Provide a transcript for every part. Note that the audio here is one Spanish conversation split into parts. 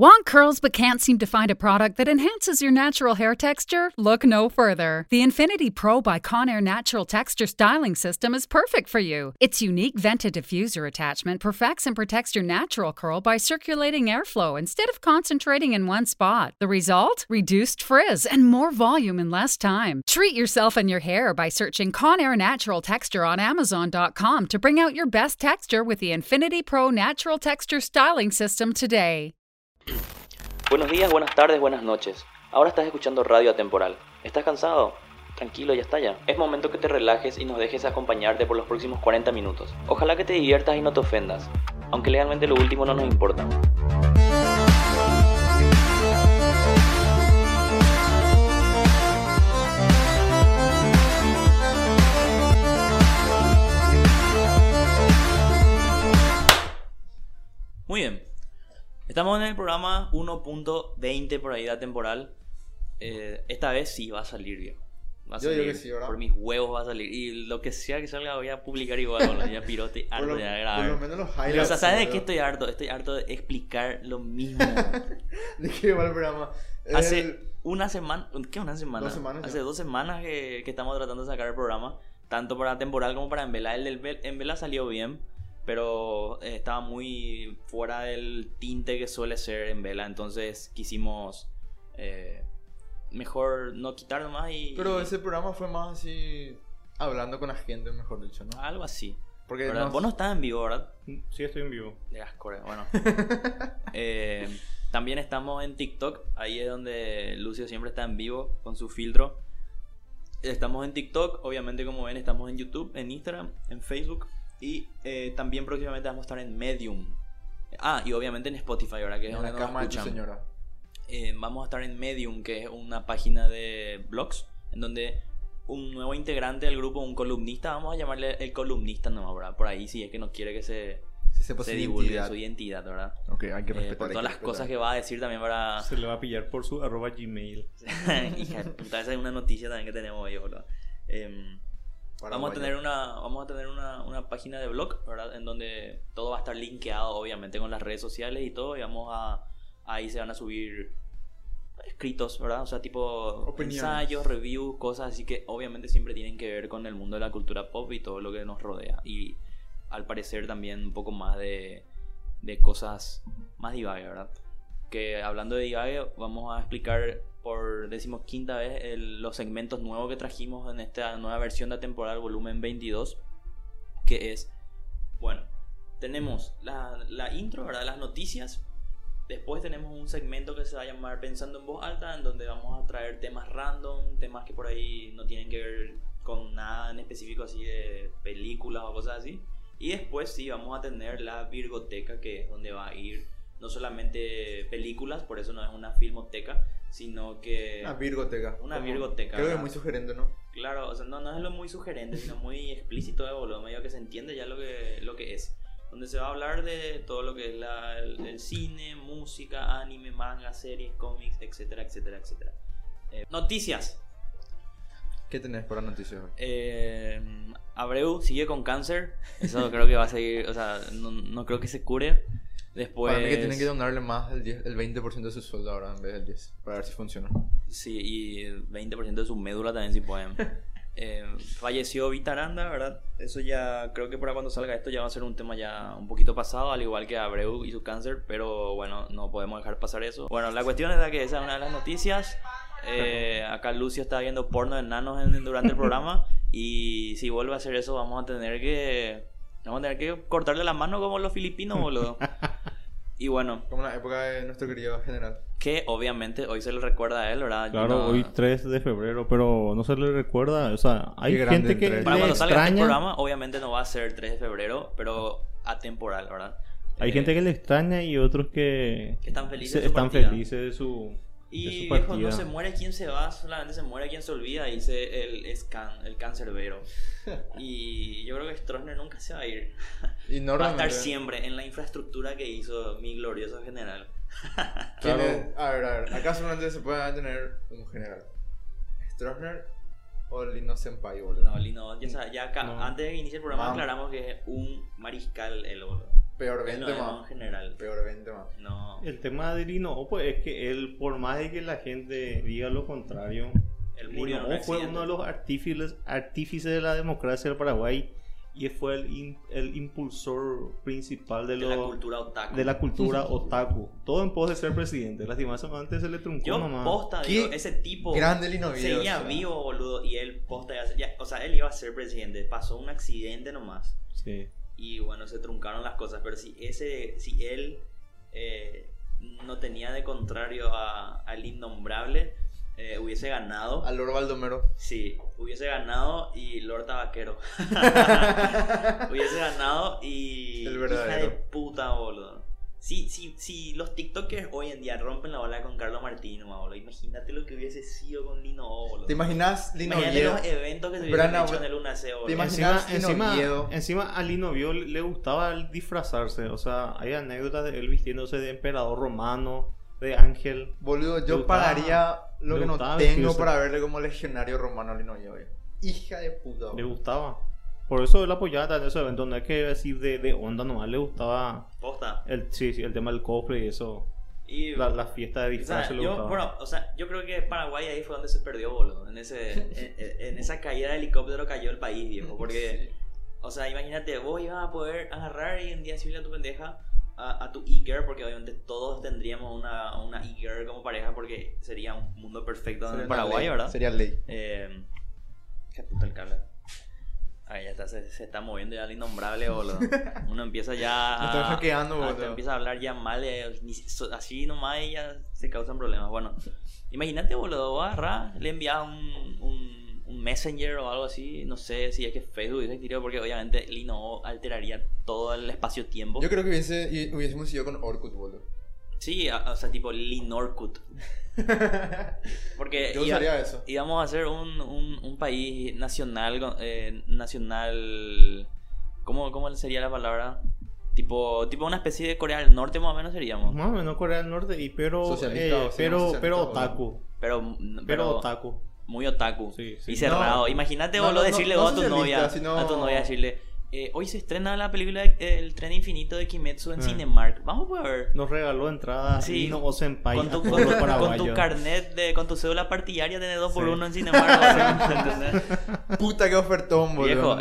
Want curls but can't seem to find a product that enhances your natural hair texture? Look no further. The Infinity Pro by Conair Natural Texture Styling System is perfect for you. Its unique vented diffuser attachment perfects and protects your natural curl by circulating airflow instead of concentrating in one spot. The result? Reduced frizz and more volume in less time. Treat yourself and your hair by searching Conair Natural Texture on Amazon.com to bring out your best texture with the Infinity Pro Natural Texture Styling System today. Buenos días, buenas tardes, buenas noches. Ahora estás escuchando Radio Atemporal. ¿Estás cansado? Tranquilo, ya está ya. Es momento que te relajes y nos dejes acompañarte por los próximos 40 minutos. Ojalá que te diviertas y no te ofendas, aunque legalmente lo último no nos importa. Muy bien. Estamos en el programa 1.20 por ahí de temporal. Eh, esta vez sí va a salir, viejo. Va a Yo salir. digo que sí, ¿verdad? Por mis huevos va a salir. Y lo que sea que salga voy a publicar igual. boludo. Ya pirote Por harto lo, de por grabar. lo menos los Pero, highlights. o sea, ¿sabes de qué estoy harto? Estoy harto de explicar lo mismo. ¿De qué va el programa? Hace El- una semana, ¿qué una semana? Dos semanas Hace ya. dos semanas que, que estamos tratando de sacar el programa, tanto para temporal como para Envela. El del Vel- Envela salió bien, pero eh, estaba muy fuera del tinte que suele ser Envela, entonces quisimos eh, mejor no quitar nomás y... Pero ese programa fue más así. Hablando con la gente, mejor dicho, ¿no? Algo así. Porque Vos no estás en vivo, ¿verdad? Sí, estoy en vivo. De asco, eh, bueno. Eh, también estamos en TikTok. Ahí es donde Lucio siempre está en vivo con su filtro. Estamos en TikTok. Obviamente, como ven, estamos en YouTube, en Instagram, en Facebook. Y eh, también próximamente vamos a estar en Medium. Ah, y obviamente en Spotify, ¿verdad? Que es donde la nos cama de tu escuchan. señora. Eh, vamos a estar en Medium, que es una página de blogs, en donde un nuevo integrante del grupo, un columnista, vamos a llamarle el columnista nomás, ¿verdad? Por ahí si es que no quiere que se, Si se su divulgue identidad. su identidad, ¿verdad? Ok, hay que Eh, respetar. por hay todas que las respetar. cosas que va a decir también para... Se le va a pillar por su arroba gmail. Hija puta, esa es una noticia también que tenemos hoy, boludo. Em, Para vamos a tener una vamos a tener una, una página de blog, ¿verdad? En donde todo va a estar linkeado, obviamente, con las redes sociales y todo. Y vamos a... Ahí se van a subir escritos, ¿verdad? O sea, tipo Opiniones. ensayos, reviews, cosas así que obviamente siempre tienen que ver con el mundo de la cultura pop y todo lo que nos rodea. Y al parecer también un poco más de, de cosas más divague, ¿verdad? Que hablando de divague, vamos a explicar por decimoquinta vez el- los segmentos nuevos que trajimos en esta nueva versión de temporal volumen 22, que es, bueno, tenemos la, la intro, ¿verdad? Las noticias. Después tenemos un segmento que se va a llamar Pensando en voz alta, en donde vamos a traer temas random, temas que por ahí no tienen que ver con nada en específico así de películas o cosas así. Y después sí, vamos a tener la Virgoteca, que es donde va a ir no solamente películas, por eso no es una filmoteca, sino que... Una virgoteca. Una Como- virgoteca, Creo que es muy sugerente, ¿no? Claro, o sea, no, no es lo muy sugerente, sino muy explícito de boludo, medio que se entiende ya lo que, lo que es. Donde se va a hablar de todo lo que es la- el, el cine, música, anime, manga, series, cómics, etcétera, etcétera, etcétera. Eh, noticias. ¿Qué tenés para noticias hoy? Eh, Abreu sigue con cáncer. Eso creo que va a seguir, o sea, no, no creo que se cure. Después... Para mí que tienen que donarle más el, 10 el 20% de su sueldo ahora en vez del 10. Para ver si funciona. Sí, y el 20% de su médula también si pueden. Eh, falleció Vitaranda, ¿verdad? Eso ya, creo que para cuando salga esto ya va a ser un tema ya un poquito pasado, al igual que Abreu y su cáncer, pero bueno, no podemos dejar pasar eso. Bueno, la cuestión es de que esa es una de las noticias. Eh, acá Lucio está viendo porno de enanos en- durante el programa y si vuelve a hacer eso vamos a tener que... Vamos a tener que cortarle la mano como los filipinos, boludo. Y bueno, Como en la época de nuestro querido general. que obviamente hoy se le recuerda a él, ¿verdad? Claro, No- hoy 3 de febrero, pero no se le recuerda. O sea, hay Qué gente que. Para le cuando salga este extraña. programa, obviamente no va a ser 3 de febrero, pero atemporal, ¿verdad? Hay Eh, gente que le extraña y otros que, que están felices se- de su están partida. felices de su, Y viejo, no se muere quien se va, solamente se muere quien se olvida, dice el scan, el cancerbero. Y yo creo que Stroessner nunca se va a ir. Y no Va a estar siempre en la infraestructura que hizo mi glorioso general. ¿Quién Claro. es? A ver, a ver. Acá solamente se puede tener un general. Stroessner o Lino Senpai, boludo. No, Lino, ya, sa- ya acá, No. antes de que inicie el programa Mam. aclaramos que es un mariscal el boludo. Peor Él no 20 es más. un general. Peor 20 más. No. El tema de Lino pues es que él, por más de que la gente diga lo contrario, Él murió en Lino fue uno de los artífices, artífices de la democracia del Paraguay y fue el, el impulsor principal de, de la cultura otaku. de la cultura otaku. Todo en pos de ser presidente. Lastimosamente se le truncó Yo nomás. posta, Qué digo, ese tipo Grande Lino Video, seguía o sea. vivo, boludo, y él posta, ya- ya- o sea, él iba a ser presidente, pasó un accidente nomás. Sí. Y bueno, se truncaron las cosas, pero si ese, si él eh, no tenía de contrario a- al innombrable, eh, hubiese ganado. A Lord Baldomero. Sí, hubiese ganado y Lord Tabaquero. hubiese ganado y. El Hija verdadero. de puta, boludo. Si, si, si los TikTokers hoy en día rompen la bola con Carlos boludo, imagínate lo que hubiese sido con Lino O, boludo. ¿Te imaginas Lino Imagínate Oviedo? los eventos que se Ana, hecho en el Luna C, boludo. ¿te imaginas- Encima, Imaginás Lino encima, Oviedo. encima a Lino Vio le gustaba el disfrazarse. O sea, hay anécdotas de él vistiéndose de emperador romano, de ángel. Boludo, yo gustaba- pagaría lo le que no gustaba tengo vestirse. para verle como legionario romano a Lino Oviedo. Hija de puta. Le boludo. gustaba. Por eso él apoyaba en esos eventos. No es que decir de, de onda nomás. Le gustaba Posta. el, sí, sí, el tema del cosplay y eso. Y, La, la fiesta de o sea, disfraz yo, gustaba. bueno, o sea, yo creo que Paraguay ahí fue donde se perdió, boludo. En, ese, en, en- esa caída de helicóptero cayó el país, viejo. Porque, o sea, imagínate, vos ibas a poder agarrar y un día decirle a tu pendeja, a, a tu e-girl, porque obviamente todos tendríamos una, una e-girl como pareja, porque sería un mundo perfecto en Paraguay, ley, ¿verdad? Sería ley. Eh, qué puta el cable. Ahí ya está, se, se está moviendo ya el innombrable, boludo. Uno empieza ya Me estoy a, hackeando, boludo. empieza a hablar ya mal, so- así nomás y ya se causan problemas. Bueno, imagínate, boludo, vos agarrás, le envías un, un, un messenger o algo así, no sé si es que Facebook dice tiró, porque obviamente Lino alteraría todo el espacio-tiempo. Yo creo que hubiese, hubiésemos ido con Orkut, boludo. Sí, o sea, tipo Linorkut. Porque Yo iba- usaría eso. íbamos a ser un, un, un país nacional, eh, nacional, ¿cómo, ¿cómo sería la palabra? Tipo, tipo una especie de Corea del Norte más o menos seríamos. Más o menos Corea del Norte. Y pero. Socialista, eh, pero, socialista, pero otaku. Pero, Pero, pero, otaku. muy otaku. Sí, sí. Y cerrado. No, Imagínate no, vos no, decirle no vos a tu novia. sino- A tu novia decirle. Eh, hoy se estrena la película de- eh, El tren infinito de Kimetsu en Ah. Cinemark. Vamos a ver. Nos regaló entrada Sí. O Senpai Con tu, con, tu, con carnet, de, con tu cédula partidaria, tenés dos por uno en Cinemark. ¿entendés? Puta que ofertón, boludo.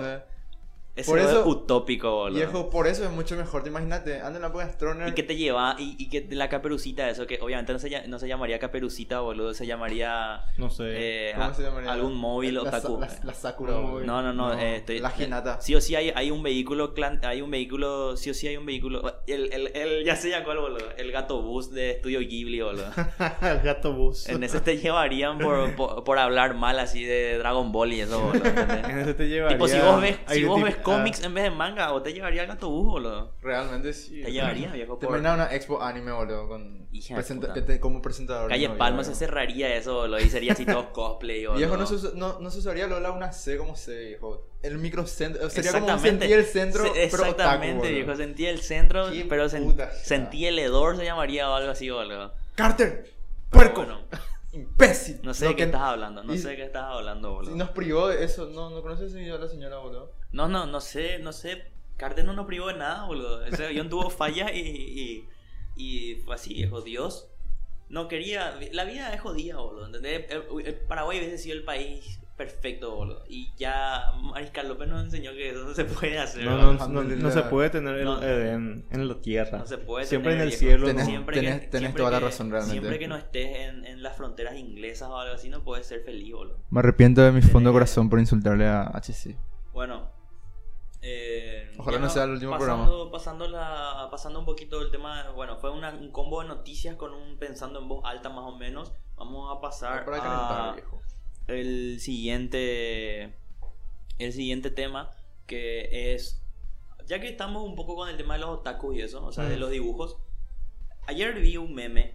¿Entendés? Eso Por es eso- utópico, boludo. Viejo, por eso es mucho mejor. Te imagínate, anda en la época Stroner. Y que te lleva, y, y que la caperucita, eso que obviamente no se, no se llamaría caperucita, boludo, se llamaría No sé. eh, ¿Cómo a- se llamaría? algún móvil la, otaku. La, la Sakura. No, no, no, No, eh, estoy- la Hinata. Sí o sí hay, hay un vehículo, clan- hay un vehículo, sí o sí hay un vehículo, el, el, el- ya sé ya cuál, boludo, el gato bus de Estudio Ghibli, boludo. el gato bus. En ese te llevarían por, por, por hablar mal así de Dragon Ball y eso, boludo. En ese te llevaría. Tipo, si vos ves, si vos ves cómics en vez de manga, o te llevaría el gato bus, boludo. Realmente sí. Te llevaría, viejo, Te por- una expo anime, boludo, con Hija de presenta- puta. que te- como presentador. Calle ¿no? Palma se cerraría eso, boludo, y sería así todo cosplay, boludo. Viejo, no se, usa- no, no se usaría Lola una C como C, viejo. El microcentro. Sería como sentir el centro, Se- pero Exactamente, otaku, viejo. Sentí el centro, Qué pero sen- sentí el hedor, se llamaría o algo así, boludo. Carter, Pero puerco, bueno, imbécil. no sé de qué estás hablando, no y- sé de qué estás hablando, boludo. Si nos privó de eso, no, no conoces ese video de la señora, boludo. No, no, no sé, no sé. Carter no nos privó de nada, boludo. Ese avión tuvo fallas y, y, y fue así, viejo. Dios no quería. La vida es jodida, boludo. ¿entendés? El- el Paraguay hubiese sido el país perfecto, boludo. Y ya Mariscal López nos enseñó que eso no se puede hacer. No, no, no, no se puede tener el No. Edén en la tierra. No se puede Siempre tener, en el viejo. cielo. Tenés-. Siempre tenés- que- tenés siempre toda la razón, realmente. Siempre que no estés en, en las fronteras inglesas o algo así, no puedes ser feliz, boludo. Me arrepiento de mi fondo de corazón por insultarle a HC. Bueno. eh, Ojalá no sea el último pasando, Pasando, la, pasando un poquito del tema, bueno, fue una- un combo de noticias con un pensando en voz alta más o menos. Vamos a pasar Para a calentar, viejo. El siguiente, el siguiente tema que es, ya que estamos un poco con el tema de los otakus y eso, o sea, de los dibujos. Ayer vi un meme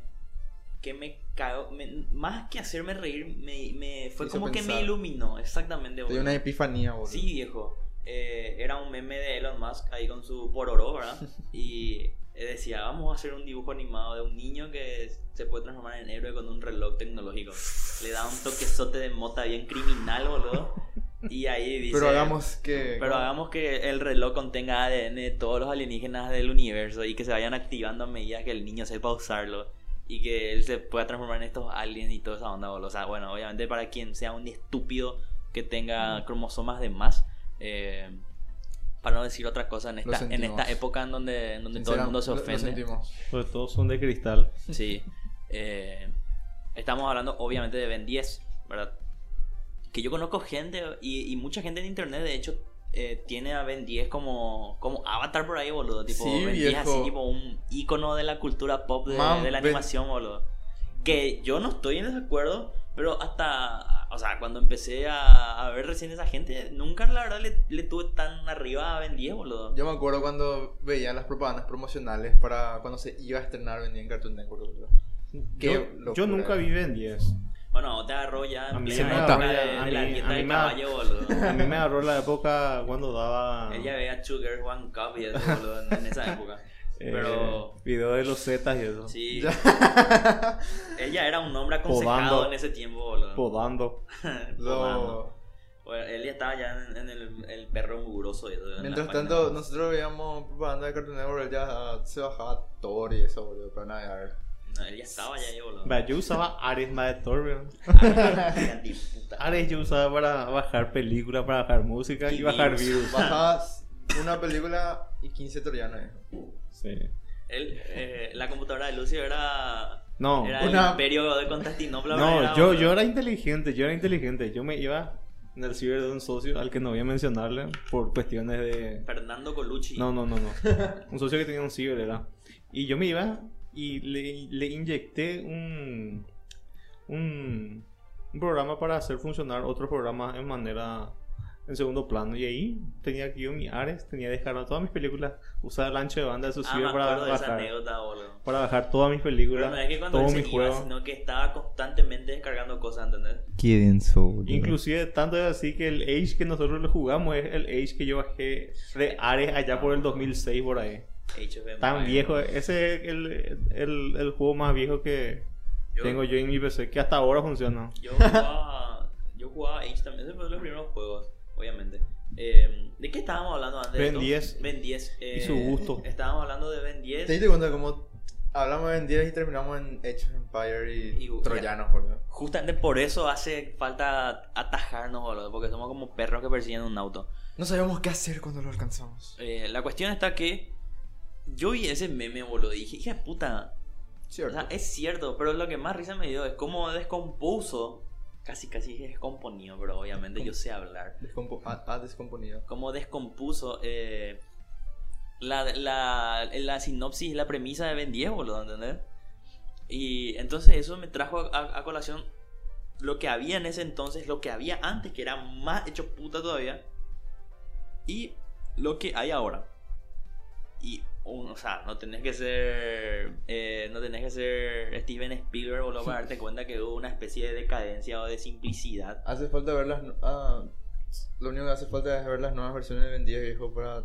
que me cagó, me- más que hacerme reír, me, me- fue como que me iluminó, exactamente. Te dio boludo. una epifanía, boludo. Sí, viejo. Eh, era un meme de Elon Musk ahí con su pororo, ¿verdad? Y decía, vamos a hacer un dibujo animado de un niño que se puede transformar en héroe con un reloj tecnológico. Le da un toquezote de mota bien criminal, boludo. Y ahí dice... Pero hagamos que. Pero hagamos que el reloj contenga ADN de todos los alienígenas del universo y que se vayan activando a medida que el niño sepa usarlo y que él se pueda transformar en estos aliens y toda esa onda. boludo. O sea, bueno, obviamente para quien sea un estúpido que tenga cromosomas de más, eh, para no decir otra cosa, en esta, en esta época en donde, en donde todo el mundo se lo- lo ofende. Sobre todo son de cristal. Sí. Eh, estamos hablando obviamente de Ben 10, ¿verdad? Que yo conozco gente y, y mucha gente en internet, de hecho, eh, tiene a Ben 10 como, como avatar por ahí, boludo. Tipo, Sí, Ben 10 viejo. así, tipo un icono de la cultura pop de, Mam, de la Ben- animación, boludo. Que yo no estoy en desacuerdo, pero hasta, o sea, cuando empecé a, a ver recién esa gente, nunca la verdad le, le tuve tan arriba a Ben 10, boludo. Yo me acuerdo cuando veía las propagandas promocionales para cuando se iba a estrenar venía en Cartoon Network. boludo. Qué Yo, locura. yo nunca viví en 10. Bueno, te agarró ya A en mí me época agarró de, ya- a de la dieta caballo, boludo. A mí me agarró la época cuando daba Ella veía Sugar One Cup y eso, boludo, en, en esa época. Eh, Pero video de los Zetas y eso. sí, Ya. ella era un hombre aconsejado Podando. en ese tiempo, boludo. Podando. Podando. Bueno, él ya estaba ya en, en el, el perro mugroso y la Mientras tanto, nosotros veíamos propaganda de Cartoon Network, él ya se bajaba Thor y eso, boludo, para navegar. No, él ya estaba ya ahí, boludo. Yo usaba Ares más de Torbion. Qué antiputa. Ares yo usaba para bajar películas, para bajar música y Y bajar virus. virus. Bajabas una película y 15 troyanos. Sí. Eh, la computadora de Lucio era. No, Era el una- imperio de Constantinopla. no, era, yo, yo era inteligente, yo era inteligente. Yo me iba en el ciber de un socio al que no voy a mencionarle por cuestiones de... Fernando Colucci. No, no, no, no. Un socio que tenía un ciber era. Y yo me iba y le, le inyecté un, un, un programa para hacer funcionar otro programa en manera en segundo plano. Y ahí tenía aquí yo mi Ares, tenía descargado todas mis películas, usar el ancho de banda de su Ah, para bajar, anécdota, para bajar todas mis Pero películas, no es que cuando todos mis se iba, juegos. sino que estaba constantemente descargando cosas, ¿entendés? Quédense, Inclusive tanto es así que el Age que nosotros le jugamos es el Age que yo bajé de Ares allá por el 2006 por ahí. Age of Tan viejo, ese es el, el, el juego más viejo que Yo- tengo yo en mi PC, que hasta ahora funciona. Yo jugaba, yo jugaba Age también, ese fue de los primeros juegos, obviamente. Eh, ¿De qué estábamos hablando antes? de Ben esto? 10. Ben 10. eh, Y su gusto. Estábamos hablando de Ben 10. ¿Te diste cuenta cómo hablamos en 10 y terminamos en Age of Empire y, Y- Troyanos, boludo? Justamente por eso hace falta atajarnos, boludo, porque somos como perros que persiguen un auto. No sabíamos qué hacer cuando lo alcanzamos. Eh, la cuestión está que yo vi ese meme, boludo, y dije, hija de puta. O Cierto. sea, es cierto, pero lo que más risa me dio es cómo descompuso. Casi, casi descomponido, pero obviamente yo sé hablar. Descompo- ha, ha descomponido. cómo descompuso eh, la, la, la sinopsis y la premisa de Ben 10, boludo, ¿entendés? Y entonces eso me trajo a, a colación lo que había en ese entonces, lo que había antes, que era más hecho puta todavía, y lo que hay ahora. Y, un- o sea, no tenés que ser. eh, no tenés que ser Steven Spielberg, boludo, para darte cuenta que hubo una especie de decadencia o de simplicidad. Hace falta ver las. ah, lo único que hace falta es ver las nuevas versiones de Ben 10, viejo, para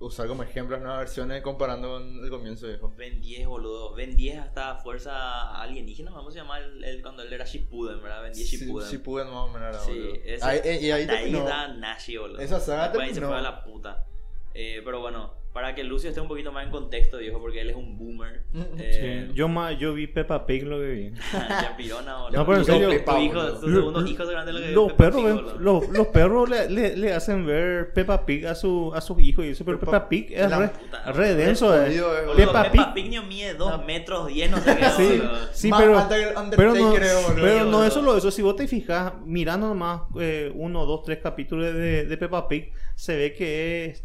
usar como ejemplo las nuevas versiones comparando con el comienzo, viejo. Ben 10, boludo. Ben 10 hasta fuerza alienígena, vamos a llamar el, el- cuando él era Shippuden, ¿verdad? Ben 10 Sí, Shippuden. Shippuden más o menos era, Sí, Ahí- eh, y ahí ahí da Nashi, boludo. Esa saga Después ahí se fue a la puta. Eh, pero bueno, para que Lucio esté un poquito más en contexto, viejo, porque él es un boomer. Mm, Eh, Sí, Yo, más, yo vi Peppa Pig lo que vi. ya pirona, boludo. No, pero en serio, tu hijo, tu segundo hijo grande lo que Los Peppa perros, Pig, ven- boludo. los, los perros le, le, le hacen ver Peppa Pig a, su, a sus hijos y eso, pero Peppa- Peppa Pig es la re, puta, re denso. eh. eh, Peppa Peppa, Pig- no mide 2 metros 10, no sé qué, Sí, sí, Más pero, pero no, pero no boludo. es solo eso. Si vos te fijas, mirando nomás eh, uno, dos, tres capítulos de, de Peppa Pig, se ve que es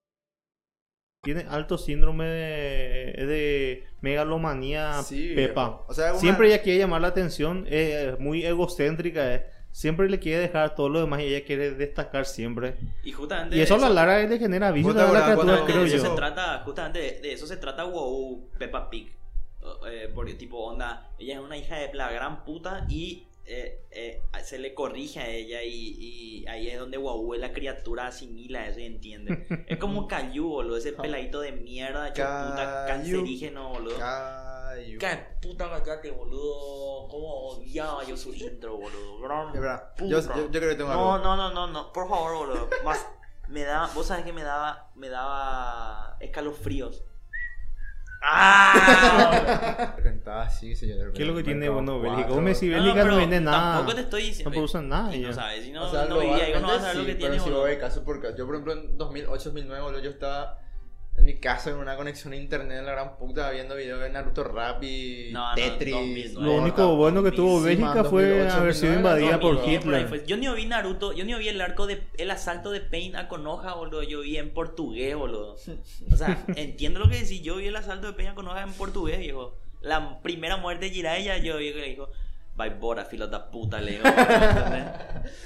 Tiene alto síndrome de, de megalomanía Sí, Peppa. viejo. O sea, una- Siempre ella quiere llamar la atención, es muy egocéntrica, es siempre le quiere dejar todo lo demás y ella quiere destacar siempre. Y justamente. Y eso a la larga le genera vicio ¿Vos te a la criatura, creo de eso yo. se trata, justamente de, de eso se trata WoW Peppa Pig. Eh, porque tipo onda, ella es una hija de la gran puta y eh, eh, se le corrige a ella y, y ahí es donde WoW la criatura asimila eso y entiende. es como Caillou, boludo, ese peladito de mierda hecho puta cancerígeno, boludo. Cayu. Qué puta callate, boludo. Cómo odiaba yo su intro, boludo. Gran. Yo, yo, yo creo que tengo No, algo. no, no, no, no, por favor, boludo. Más, me daba, vos sabés que me daba, me daba escalofríos. ¡Ah! Cantaba así, señor. ¿Qué es lo que tiene bueno. Bélgica? Bélgica no, vende nada. Tampoco te estoy diciendo. No producen nada. No sabes, si no, o sea, no vivía ahí, no vas a globalmente saber lo que tiene, pero si caso porque yo por ejemplo en 2008 2009 boludo, yo estaba en mi casa en una conexión a internet en la gran puta viendo videos de Naruto Rap y No, no, Tetris 2009. Lo No, único bueno que tuvo Bélgica fue 2008, haber sido 2009, invadida por 2010, por ahí Hitler. fue. Yo ni vi Naruto, yo ni vi el arco de el asalto de Pain a Konoha, boludo. Yo vi en portugués, boludo. O sea, entiendo lo que decís. Yo vi el asalto de Pain a Konoha en portugués, viejo. La primera muerte de Jiraiya, yo vi que le dijo, Vai bora, filo da puta, le.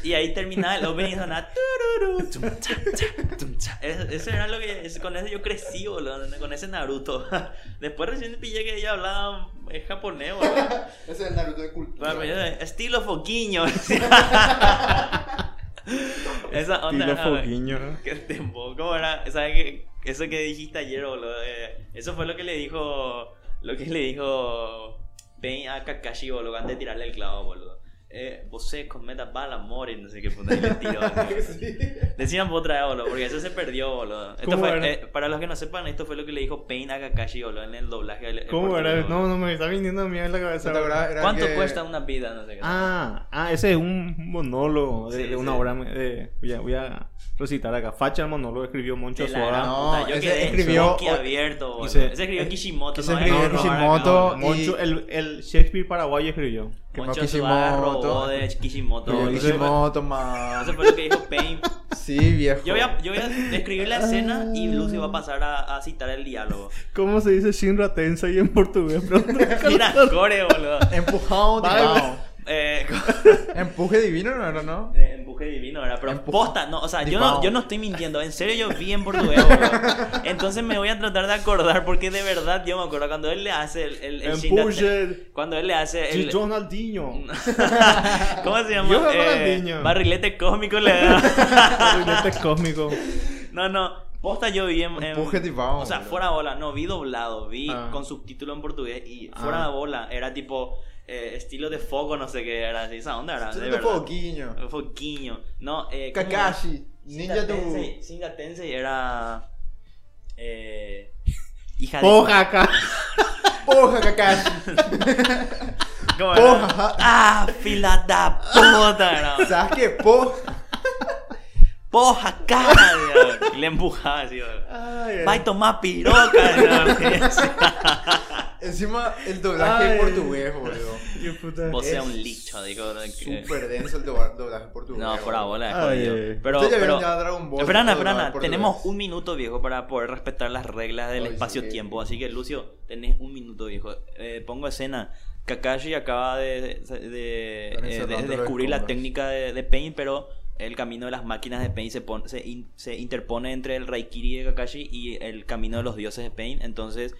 Y ahí terminaba el opening y sonaba. tururú, tum, cha, cha, tum, cha. Eso eso era lo que. es- Con eso yo crecí, boludo. Con ese Naruto. Después recién pillé que ella hablaba eh, japonés, boludo. Ese es el Naruto de cultura. Bueno, yo, estilo foquiño. Esa onda. Estilo era, güey. foquiño. Qué tiempo. ¿Cómo era? ¿Sabes qué? Eso que dijiste ayer, boludo. eh, eso fue lo que le dijo. Lo que le dijo. Pain a Kakashi, boludo, antes de tirarle el clavo, boludo. Eh, você cometa bala, more, no sé qué puta. Y le tiró. boludo. Decían otra vez, boludo, porque eso se perdió, boludo. Esto ¿Cómo fue, eh, para los que no sepan, esto fue lo que le dijo Pain a Kakashi, boludo, en el doblaje. del- en ¿Cómo era? No, no me está viniendo a mí en la cabeza. ¿No ¿Cuánto que- cuesta una vida? No sé qué. Ah, ah, ese es un monólogo de, Sí, de una sí. obra. De, voy, a, voy a recitar acá. Facha el monólogo escribió Moncho Suárez. No, puta, yo ese quedé escribió- abierto, boludo. Ese- Ese escribió Kishimoto. ese no escribió Kishimoto. Moncho, y- el, el Shakespeare paraguayo escribió. Que Moncho robó Kishimoto. de Kishimoto. Boludo. Kishimoto, man. Eso fue lo que dijo Pain. Sí, viejo. Yo voy a, yo voy a describir la escena y Lucy va a pasar a, a citar el diálogo. ¿Cómo se dice Shinra Tensei en portugués? Mira, core, boludo. Empujado, Vale. Eh, Empuje divino, ¿no era, no? Eh, empuje divino, ¿verdad? Pero Empuja. posta, no, o sea, yo no, yo no estoy mintiendo, en serio yo vi en portugués, boludo. Entonces me voy a tratar de acordar, porque de verdad yo me acuerdo cuando él le hace el... el, el Empuje Cuando él le hace el... Ronaldinho. ¿Cómo se llama? Yo Eh, Ronaldinho. barrilete cósmico le da. Barrilete cósmico. no, no. Posta yo vi en... en- o sea, fuera bola, no, vi doblado, vi Ah. con subtítulo en portugués y fuera Ah. de bola era tipo eh, estilo de foco, no sé qué era así, esa onda era, de Tudo verdad. foguinho. Foquiño. No, eh. Kakashi. Ninja. Tensei, Shinra Tensei era eh, hija de Porra, acá. Porra, Kakashi. Porra. Ah, fila da puta. ¿Sabes qué? Porra. Cara, Dios. Y le empujaba así, boludo. Ay, Va a tomar piroca. Encima el doblaje Ay. en portugués, boludo. qué puta. Vos seas un licho, que- Súper denso el dobla- doblaje en portugués. No, fuera boludo. bola, es. Pero, pero. Esperana, esperana, tenemos un minuto, viejo, para poder respetar las reglas del espacio-tiempo. sí. Así que, Lucio, tenés un minuto, viejo. Eh, pongo escena. Kakashi acaba de, de, de- Están eh, descubrir la técnica de, de Pain, pero el camino de las máquinas de Pain se, pone, se, in- se interpone entre el Raikiri de Kakashi y el camino de los dioses de Pain. Entonces,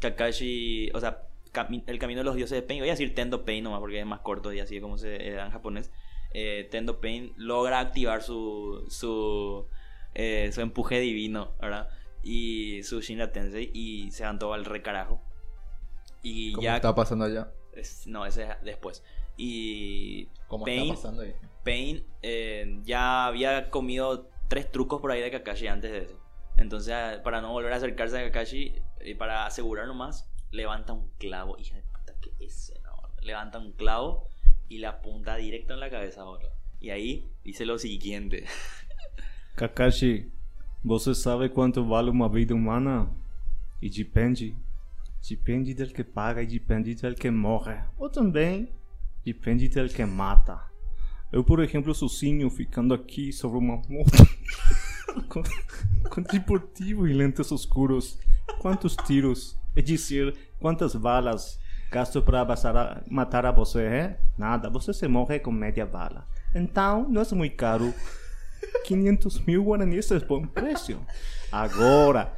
Kakashi, o sea, cami- el camino de los dioses de Pain, voy a decir Tendo Pain nomás porque es más corto y así es como se da en japonés. Eh, Tendo Pain logra activar su, su, eh, su empuje divino, ¿verdad? Y su Shinra Tensei y se van todo al recarajo. Y ¿Cómo ya. está pasando allá? es- no, ese es después. Y ¿Cómo Pain, está pasando ahí? Pain eh, ya había comido tres trucos por ahí de Kakashi antes de eso. Entonces, ah, para no volver a acercarse a Kakashi, y para asegurar nomás, levanta un clavo. Hija de puta, que es no? Levanta un clavo y la apunta directo en la cabeza ahora. Y ahí dice lo siguiente. Kakashi, você sabe quanto vale uma vida humana? E depende. Depende del que paga e depende del que morre. Ou também depende del que mata. Eu, por exemplo, sozinho ficando aqui sobre uma moto com, com deportivo e lentes escuros. Quantos tiros? É dizer, quantas balas gasto para matar a você, é? Nada, você se morre com média bala. Então, não é muito caro. 500 mil guaraníes é bom preço. Agora,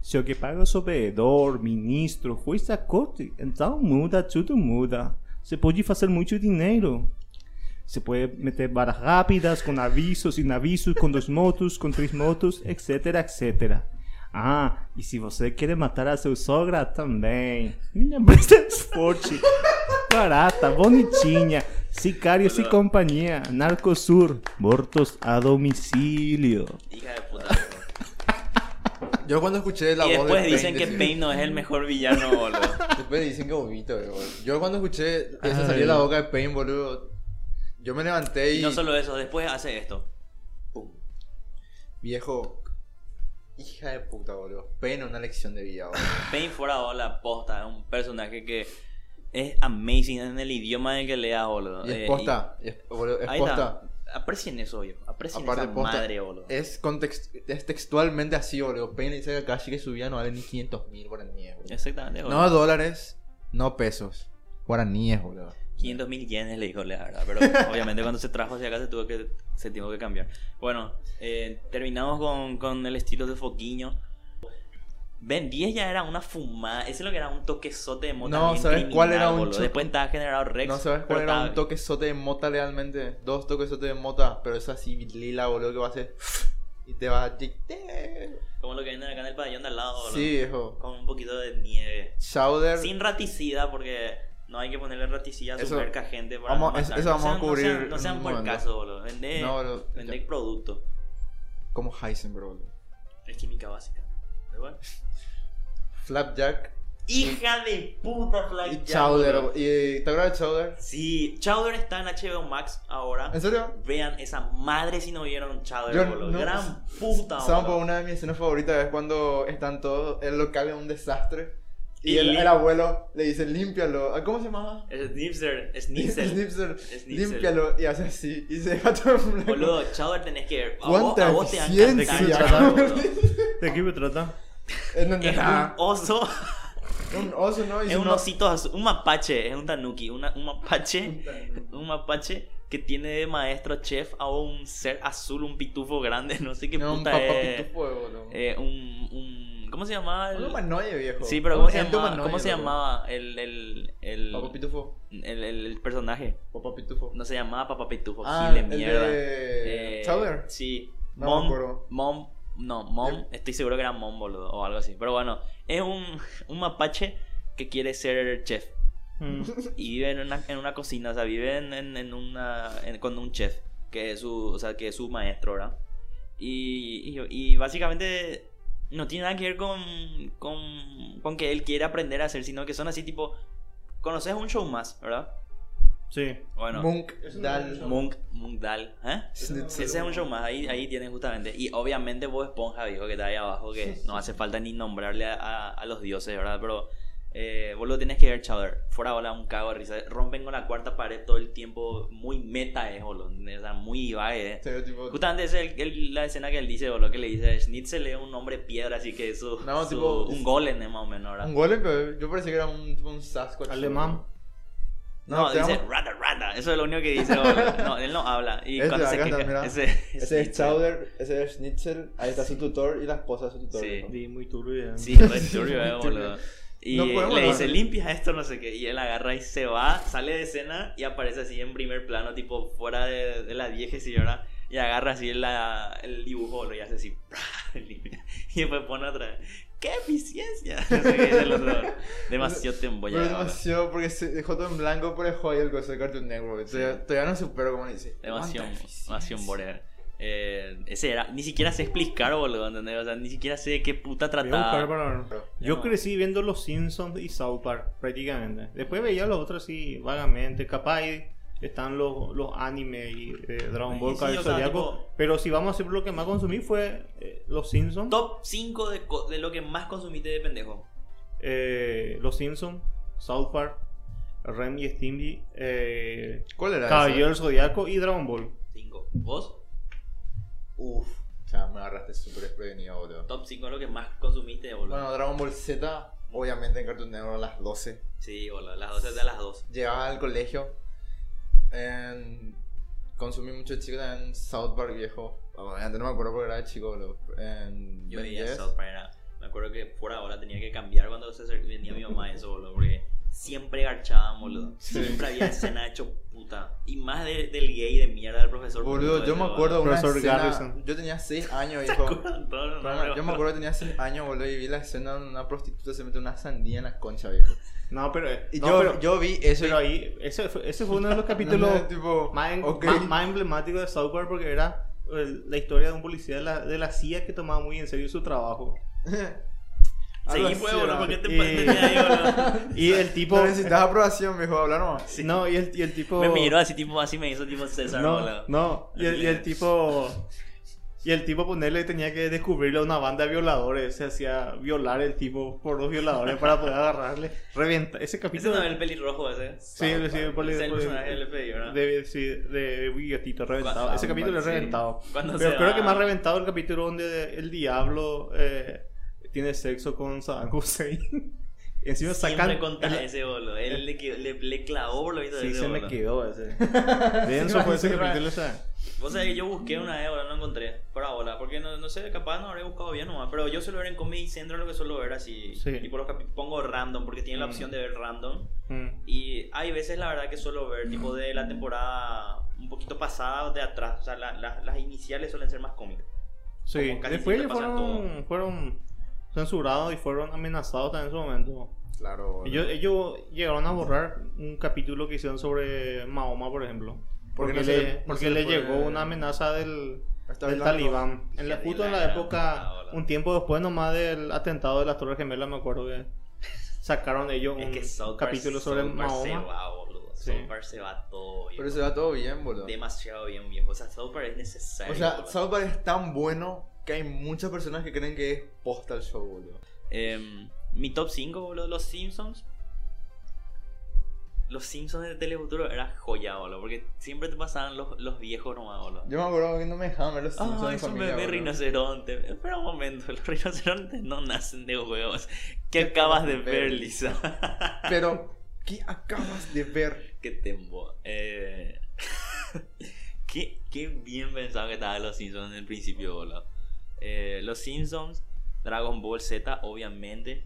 se o que paga o provedor, ministro, juiz a corte, então muda, tudo muda. Você pode fazer muito dinheiro. Se pode meter barras rápidas, com avisos, sem avisos, com dois motos, com três motos, etc, etc. Ah, e se você quer matar a sua sogra também. Minha empresa é forte, barata, bonitinha, sicários e companhia, Narcosur, mortos a domicilio. Hija de puta. Yo cuando escuché la y voz de después dicen Pain que decir- Pain no es el mejor villano, boludo. Después dicen que vomito, boludo. Yo cuando escuché eso salir de la boca de Pain, boludo. Yo me levanté y. Y no solo eso, después hace esto. Pum. Viejo. Hija de puta, boludo. Pain es una lección de vida, boludo. Pain fuera la posta, es un personaje que es amazing en el idioma en que lea, boludo. Y Eh, es posta. y es, boludo, y- es ahí posta. está. Aprecien eso, yo. Aprecien Aparte, esa posta, madre, boludo. Es, context, es textualmente así, boludo. Pain dice a Kakashi que su vida no vale ni 500 mil guaraníes, boludo. Exactamente, boludo. No dólares, no pesos. Guaraníes, boludo. 500 mil yenes le dijo la verdad, pero obviamente cuando se trajo hacia acá se tuvo que se tuvo que cambiar. Bueno, eh, terminamos con, con el estilo de Foquiño. Ben 10 ya era una fumada, ese es lo que era un toquezote de mota. No, bien ¿sabes cuál era un cho- Después estaba generado Rex. No sabes cuál era estaba- un toquezote de mota realmente. Dos toquezotes de mota, pero es así lila, boludo, que va a hacer. Y te va a. Como lo que venden acá en el pabellón de al lado, boludo. Sí, viejo. Con un poquito de nieve. Chowder. Sin raticida, porque no hay que ponerle raticida a su gente para vamos- no eso- vamos No a sean- no cubrir sean- No sean por caso, boludo. Vende, No, vende producto. Como Heisenberg, boludo. Es química básica. Bueno. Flapjack. Hija de puta, Y Flag Chowder. ¿Y te acuerdas de Chowder? Sí, Chowder está en HBO Max ahora. ¿En serio? Vean esa madre si no vieron Chowder, Yo boludo. no- Gran puta, ¿Saben por boludo. una de mis escenas favoritas? Es cuando están todos. El local es un desastre. Y, Y el, el abuelo le dice: límpialo. Ah, ¿Cómo se llama? Es Snipser. Snipser. Snipsel. Límpialo. Y hace así. Y se deja todo en blanco. Boludo, Chowder tenés que ver. A vos, ¿Cuánta a vos te. ¿De qué me trata? Es un oso, un oso, ¿no? Y es un no- osito azul, un mapache, es un tanuki, una- un mapache, un mapache que tiene de maestro chef a un ser azul, un pitufo grande, no sé qué No, un puta papá es. pitufo. Eh, un, un, ¿cómo se llamaba? Un El, humanoide, viejo. sí, pero Un ¿cómo se llamaba? humanoide, ¿Cómo se boludo. llamaba el, el, el, Papá pitufo. el, el- el personaje? Papá pitufo. No se llamaba Papá Pitufo, Ah, gil el de mierda. Chowder. Sí. No Mom, me acuerdo. Mom, no, Mom, estoy seguro que era Mom, boludo, o algo así. Pero bueno, es un, un mapache que quiere ser chef. Mm. Y vive en una, en una cocina, o sea, vive en, en, en una, en- con un chef, que es su, o sea, que es su maestro, ¿verdad? Y, y, y básicamente no tiene nada que ver con, con, con que él quiere aprender a hacer, sino que son así tipo, conoces un show más, ¿verdad? Sí. Bueno, Monk, Dal, Monk, Monk Dal, ¿eh? Ese es un show más, ahí, ahí tienes justamente. Y obviamente vos Esponja, viejo, que está ahí abajo, que no hace falta ni nombrarle a, a- a los dioses, ¿verdad? Pero eh, vos lo tenés que ver, Chowder. Fuera bola, un cago de risa. Rompen con la cuarta pared todo el tiempo. Muy meta es, boludo. O sea, muy divague, eh. Tipo- Justamente es el- el- la escena que él dice, boludo, que le dice Schnitzel es un hombre piedra, así que es su, No, su- tipo- un golem más o menos, ¿verdad? Un golem, pero yo parecía que era un, tipo un Sasquatch. Alemán. No, dice vamos- rata rata. Eso es lo único que dice, boludo. No, él no habla. Y Este, cuando se acá está, queja, mira. ese, Ese es. Chowder, ese es Schnitzel, ahí está su tutor y la esposa de su tutor. Sí. muy turbio. Sí, re turbio, eh, boludo. Y No le dice, limpia esto, no sé qué. Y él agarra y se va, sale de escena y aparece así en primer plano, tipo fuera de, de la vieja señora. Y agarra así la- el dibujo y hace así. limpia. Y después pone otra vez. ¡Qué eficiencia! No sé qué el otro. Demasiado te Pero embollado. boludo. demasiado, porque se dejó todo en blanco, pero dejó ahí el coso de Cartoon Network. Todavía, todavía no supero cómo dice. Demasiado, demasiado borea. Eh, ese era, ni siquiera sé explicar, boludo, ¿entendés? O sea, ni siquiera sé de qué puta trataba. para Yo no. crecí viendo Los Simpsons y South Park prácticamente. Después veía los otros así vagamente. Capaz están los, los anime y eh, Dragon Sí, Ball, sí, Caballero o sea, Zodiaco. tipo- Pero si vamos a hacer lo que más consumí fue eh, Los Simpsons. Top 5 de, de lo que más consumiste de pendejo. eh, Los Simpsons, South Park, Rem y Stimpy, eh, ¿Cuál era Caballero del? Zodiaco y Dragon Ball. 5. ¿Vos? Uf, o sea, me agarraste súper desprevenido, boludo. Top 5 es lo que más consumiste, boludo. Bueno, Dragon Ball Z, obviamente en Cartoon Network a las 12. Sí, boludo. Las 12 de las 2. Llegaba al colegio. en- consumí mucho chico en South Park viejo. Obviamente no me acuerdo porque era chico, boludo. En Yo veía 10. South Park, era- me acuerdo que por ahora tenía que cambiar cuando se venía mi mamá eso, boludo, porque siempre garchaban, boludo. Sí. Siempre había escena hecho. Y más de- del gay de mierda del profesor. Boludo, yo me acuerdo una Profesor escena. Garrison. Yo tenía 6 años, todos Pero, nombres, yo me acuerdo que tenía 6 años, boludo, y vi la escena donde una prostituta se mete una sandía en la concha, viejo. No, pero. Y no, yo, pero, yo vi eso pero y... ahí. Ese fue, ese fue uno de los capítulos No, no, tipo, más, en- ok. más, más emblemáticos de South Park porque era el- la historia de un policía de la, de la CIA que tomaba muy en serio su trabajo. Seguí, pues, boludo. ¿por qué te Y- ahí? Y el tipo. No necesitas aprobación, viejo, hablar nomás. No, y el, y el tipo. Me miró así, tipo, así me hizo tipo César, No, boludo. no. Y el, y el tipo. Y el tipo ponerle tenía que descubrirle a una banda de violadores. Se hacía violar el tipo por dos violadores para poder agarrarle. Reventa. Ese Ese capítulo. no es el pelirrojo ese. Sí, sí, por Es el por- personaje del FBI, ¿verdad? De, sí, de Biotito, reventado. Cuando- Ese capítulo es sí. reventado. Pero creo va- que más reventado el capítulo donde el diablo eh, tiene sexo con Saddam Hussein. Y encima Siempre sacan. el- ese boludo. Él le, quedó- le, le clavó por lo visto Sí, ese se me quedó ese. Denso fue ese capítulo, o sea. Vos sabés que yo busqué una vez, ahora no encontré. Por ahora, porque no, no sé, capaz no habré buscado bien nomás. Pero yo suelo ver en Comedy Central lo que suelo ver así. Sí. Tipo, los capi- pongo random, porque tiene la Mm. opción de ver random. mm. Y hay veces, la verdad, que suelo ver tipo de la temporada un poquito pasada o de atrás. O sea, la- la- las iniciales suelen ser más cómicas. Sí, después siempre fueron, fueron censurados y fueron amenazados también en su momento. Claro. Ellos, ellos llegaron a borrar un capítulo que hicieron sobre Mahoma, por ejemplo. ¿Por qué Porque, no le, porque se le puede- llegó una amenaza del, talibán. En la, justo en la época, boludo. un tiempo después nomás del atentado de las Torres Gemelas, me acuerdo que sacaron ellos un Es que capítulo sobre Mahoma. Sí. South se va todo, viejo. Pero se va todo bien, boludo. Demasiado bien, viejo. O sea, South Park es necesario. O sea. South Park es tan bueno que hay muchas personas que creen que es posta el show, boludo. Em, mi top 5, boludo, los Simpsons. Los Simpsons de Telefuturo era joya, boludo. Porque siempre te pasaban los, los viejos nomás, boludo. Yo me acuerdo que no me dejaban ver los Simpsons Ah, es un bebé rinoceronte. Espera un momento, los rinocerontes no nacen de huevos. ¿Qué acabas de ver, Lisa? Pero, ¿qué acabas de ver? Qué tembo. Eh... qué, qué bien pensado que estaban los Simpsons en el principio, boludo. Eh, los Simpsons, Dragon Ball Z, obviamente.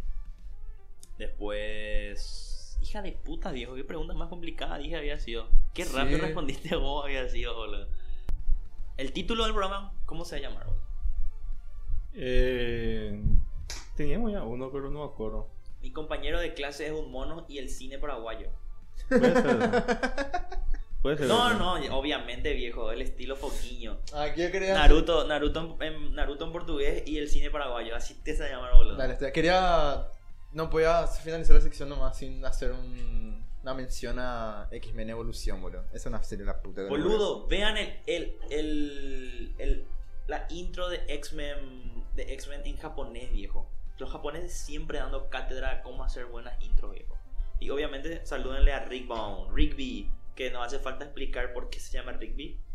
Después. Hija de puta, viejo. Qué pregunta más complicada dije había sido. Qué Sí. rápido respondiste vos había sido, boludo. El título del programa, ¿cómo se va a llamar, boludo? Eh, teníamos ya uno, pero no me acuerdo. Mi compañero de clase es un mono y el cine paraguayo. Puede ser. Puede ser. No, no, obviamente, viejo. El estilo foquiño. Aquí yo quería... Naruto, Naruto en, en- Naruto en portugués y el cine paraguayo. Así te se llama, boludo. Dale, este, quería... No podía finalizar la sección nomás sin hacer un- una mención a X-Men Evolución, boludo. Esa es una serie de la puta. no Boludo, vean el, el, el, el- la intro de X-Men de X-Men en japonés, viejo. Los japoneses siempre dando cátedra de cómo hacer buenas intros, viejo. Y obviamente salúdenle a Rick Bone, Rigby, que no hace falta explicar por qué se llama Rigby.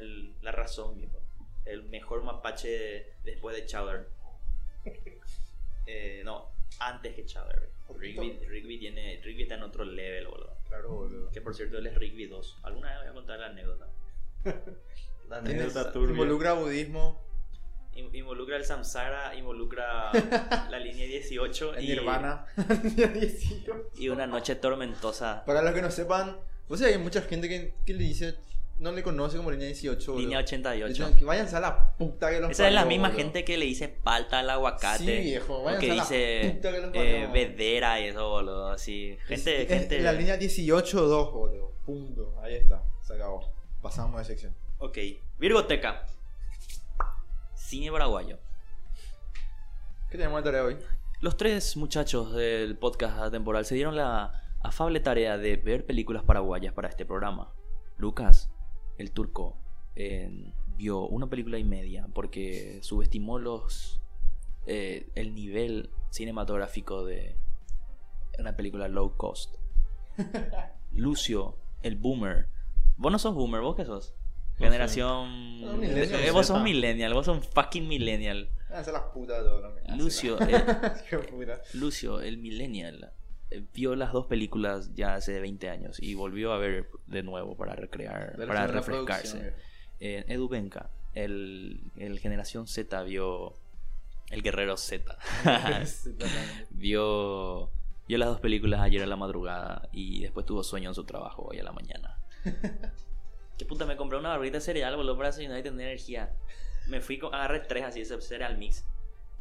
El- la razón, viejo. El mejor mapache después de Chowder. Eh, no, antes que Chowder. Rigby, Rigby, tiene, Rigby está en otro level, boludo. Claro, boludo. Que por cierto, él es Rigby 2. Alguna vez voy a contar la anécdota. La anécdota turbia. Involucra budismo, In- Involucra el Samsara, involucra la línea 18 el y, Nirvana. y una noche tormentosa. Para los que no sepan, o sea, hay mucha gente que, que le dice no le conoce como línea 18. boludo. Línea 88. Dicen que Váyanse a la puta que los Esa es la misma gente que le dice palta al aguacate. Sí, viejo, váyanse que a la dice puta que los eh, parió. vedera y eso, boludo. Así. Gente, Es- gente. es la línea 18-2, boludo. Punto. Ahí está. Se acabó. Pasamos de sección. Ok. Virgoteca. Cine paraguayo. ¿Qué tenemos de tarea hoy? Los tres muchachos del podcast atemporal se dieron la afable tarea de ver películas paraguayas para este programa. Lucas, el turco, eh, vio una película y media porque subestimó los eh, el nivel cinematográfico de una película low cost. Lucio, el boomer. Vos no sos boomer, ¿vos qué sos? Generación... No, Eh, vos sos Z. millennial, vos sos fucking millennial. Váyanse a la puta de todo. no me- Lucio, Hácela. eh. Lucio, el millennial, eh, vio las dos películas ya hace 20 años y volvió a ver de nuevo para recrear, para refrescarse. Eh, Edu Benca, el, el Generación Z vio el Guerrero Z. Vio, vio las dos películas ayer a la madrugada y después tuvo sueño en su trabajo hoy a la mañana. Qué puta, me compré una barrita de cereal, boludo, para desayunar y tener energía. Me fui, con, agarré tres así, ese cereal mix.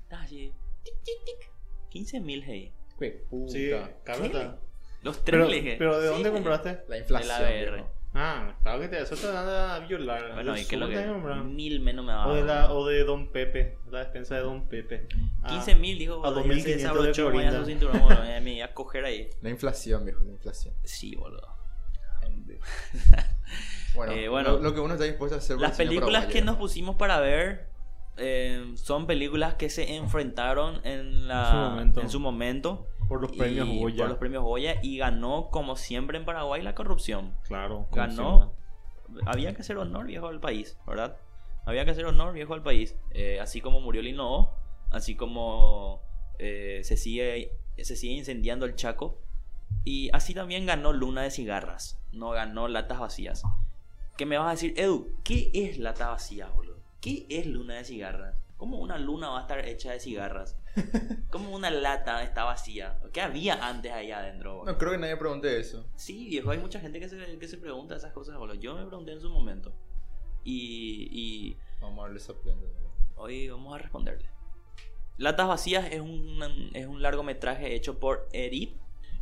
Estaba así, tic, tic, tic. 15 mil, hey. Qué puta. Sí, caro está. Los tres Pero, pero ¿de Sí, dónde compraste? La inflación. De la BR. viejo. Ah, claro que te eso te van a violar. Bueno, y que lo que. Mil menos me va a O de, la, o de Don Pepe, la despensa de Don Pepe. Ah, 15 mil, dijo. a boludo, ya se 2500 de vaya Clorinda. su cinturón, boludo, Me iba a coger ahí. La inflación, viejo, la inflación. Sí, boludo. Bueno, Eh, bueno. lo, lo que uno está dispuesto a hacer Las películas que nos pusimos para ver eh, son películas que se enfrentaron en, la, En su momento. en su momento Por los y- premios Goya. Por los premios Goya y ganó, como siempre en Paraguay, la corrupción. Claro. Ganó. Había que hacer honor, viejo, al país, ¿verdad? Había que hacer honor, viejo, al país. Eh, así como murió Lino, así como eh, se, sigue, se sigue incendiando el Chaco. Y así también ganó Luna de Cigarras. No ganó Latas Vacías. ¿Qué me vas a decir, Edu? ¿Qué es Latas Vacías, boludo? ¿Qué es Luna de Cigarras? ¿Cómo una luna va a estar hecha de cigarras? ¿Cómo una lata está vacía? ¿Qué había antes ahí adentro? boludo? No creo que nadie pregunte eso. Sí, viejo, hay mucha gente que se, que se pregunta esas cosas, boludo. Yo me pregunté en su momento. Y, y Vamos a darle esa prenda. hoy vamos a responderle. Latas Vacías es un, es un largometraje hecho por Edith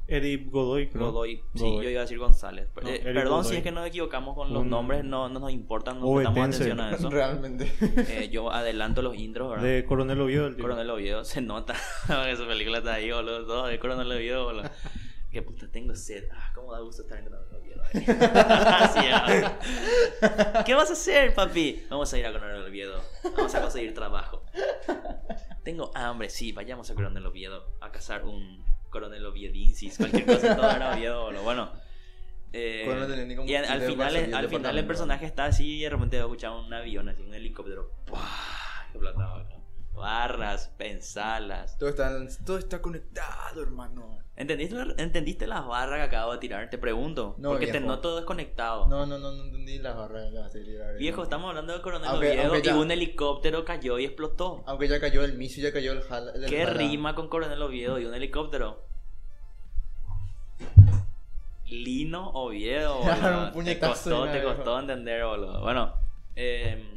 Eric Godoy, creo. Godoy. Sí, Godoy. yo iba a decir González. No, Eh, perdón si es que nos equivocamos con los Un- nombres, no, no nos importan, no prestamos atención a eso. Realmente. Eh, yo adelanto los intros, ¿verdad? De Coronel Oviedo. el. Coronel Oviedo, se nota que su película está ahí, boludo. Todo de Coronel Oviedo, boludo. Qué puta, tengo sed. Ah, cómo da gusto estar en Coronel Oviedo. Así es. ¿Qué vas a hacer, papi? Vamos a ir a Coronel Oviedo. Vamos a conseguir trabajo. Tengo hambre, sí, vayamos a Coronel Oviedo a cazar un Coronel Oviedensis, cualquier cosa, todo era Oviedo, boludo. Bueno. eh, y al, final, del al final el personaje está así y de repente escucha un avión, así un helicóptero. ¡Pah! Explotaba, boludo. Barras, pensalas. Todo está, todo está conectado, hermano. ¿Entendiste, ¿Entendiste las barras que acabo de tirar? Te pregunto. No, porque te viejo. noto desconectado. No, no, no, no entendí las barras de la serie. Viejo, estamos hablando de Coronel Aunque- Oviedo aunque y un helicóptero cayó y explotó. Aunque ya cayó el miso, ya cayó el jala. el ¿Qué jala. rima con Coronel Oviedo y un helicóptero? Lino Oviedo, Claro, boludo. un Te costó, te costó entender, boludo. Bueno, eh,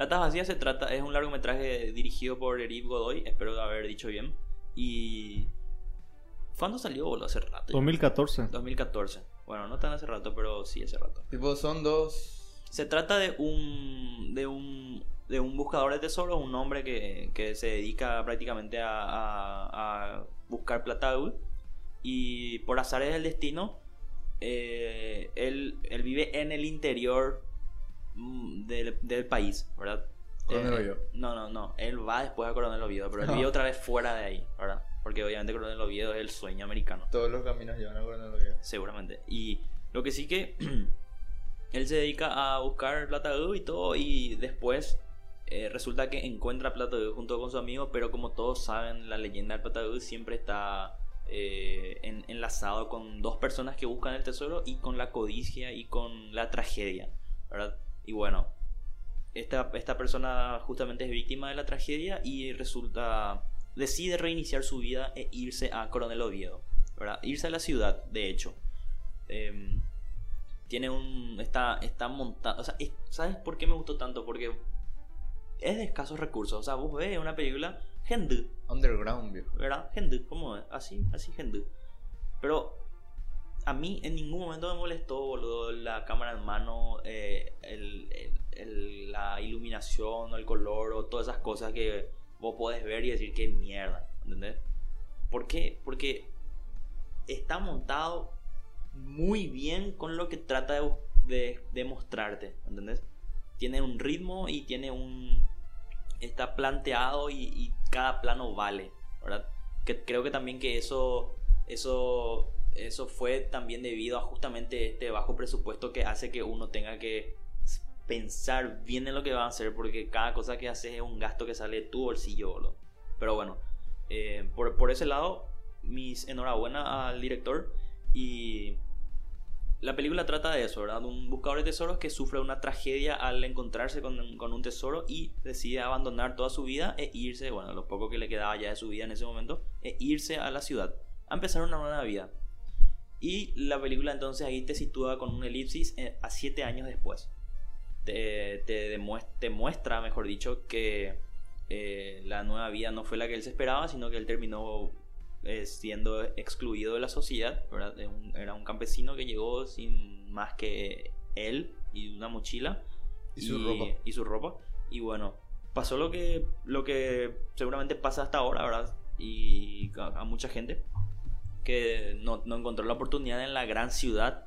Latas Vacías se trata, es un largometraje dirigido por Eric Godoy, espero haber dicho bien. Y. ¿Cuándo salió, boludo? Hace rato. 2014. 2014. Bueno, no tan hace rato, pero sí hace rato. Tipo, son dos. Se trata de un. de un. de un buscador de tesoros, un hombre que, que se dedica prácticamente a, a, a buscar plata. Y por azares del destino, eh, él, él vive en el interior del, del país, ¿verdad? Coronel Eh, Oviedo. No, no, no. Él va después a Coronel Oviedo, pero él vive otra vez fuera de ahí, ¿verdad? Porque obviamente Coronel Oviedo es el sueño americano. Todos los caminos llevan a Coronel Oviedo. Seguramente. Y lo que sí que él se dedica a buscar plata de y todo y después eh, resulta que encuentra plata de junto con su amigo, pero como todos saben, la leyenda del plata de siempre está eh, en- enlazado con dos personas que buscan el tesoro y con la codicia y con la tragedia, ¿verdad? Y bueno, esta, esta persona justamente es víctima de la tragedia y resulta decide reiniciar su vida e irse a Coronel Oviedo, ¿verdad? Irse a la ciudad, de hecho. Em, tiene un. Está, está montado. O sea, es- ¿sabes por qué me gustó tanto? Porque es de escasos recursos. O sea, vos ves una película. Gente, Underground, viejo. ¿verdad? Gente, ¿cómo es? Así, así, gente. Pero a mí en ningún momento me molestó, boludo, la cámara en mano, eh, la iluminación, o el color, o todas esas cosas que vos podés ver y decir que mierda, ¿entendés? ¿Por qué? Porque está montado muy bien con lo que trata de, de, de mostrarte, ¿entendés? Tiene un ritmo y tiene un... Está planteado y, y cada plano vale, ¿verdad? Que creo que también que eso, eso, eso fue también debido a justamente este bajo presupuesto que hace que uno tenga que pensar bien en lo que va a hacer porque cada cosa que haces es un gasto que sale de tu bolsillo. Pero bueno, eh, por, por ese lado, mis enhorabuena al director y la película trata de eso, ¿verdad? Un buscador de tesoros que sufre una tragedia al encontrarse con, con un tesoro y decide abandonar toda su vida e irse, bueno, lo poco que le quedaba ya de su vida en ese momento, e irse a la ciudad, a empezar una nueva vida. Y la película entonces ahí te sitúa con un elipsis eh, a siete años después. Te, te, te muestra, mejor dicho, que eh, la nueva vida no fue la que él se esperaba, sino que él terminó eh, siendo excluido de la sociedad. ¿verdad? De un- era un campesino que llegó sin más que él y una mochila Y su ropa. y su ropa. Y bueno, pasó lo que, lo que seguramente pasa hasta ahora, ¿verdad? Y a, a mucha gente que no, no encontró la oportunidad en la gran ciudad.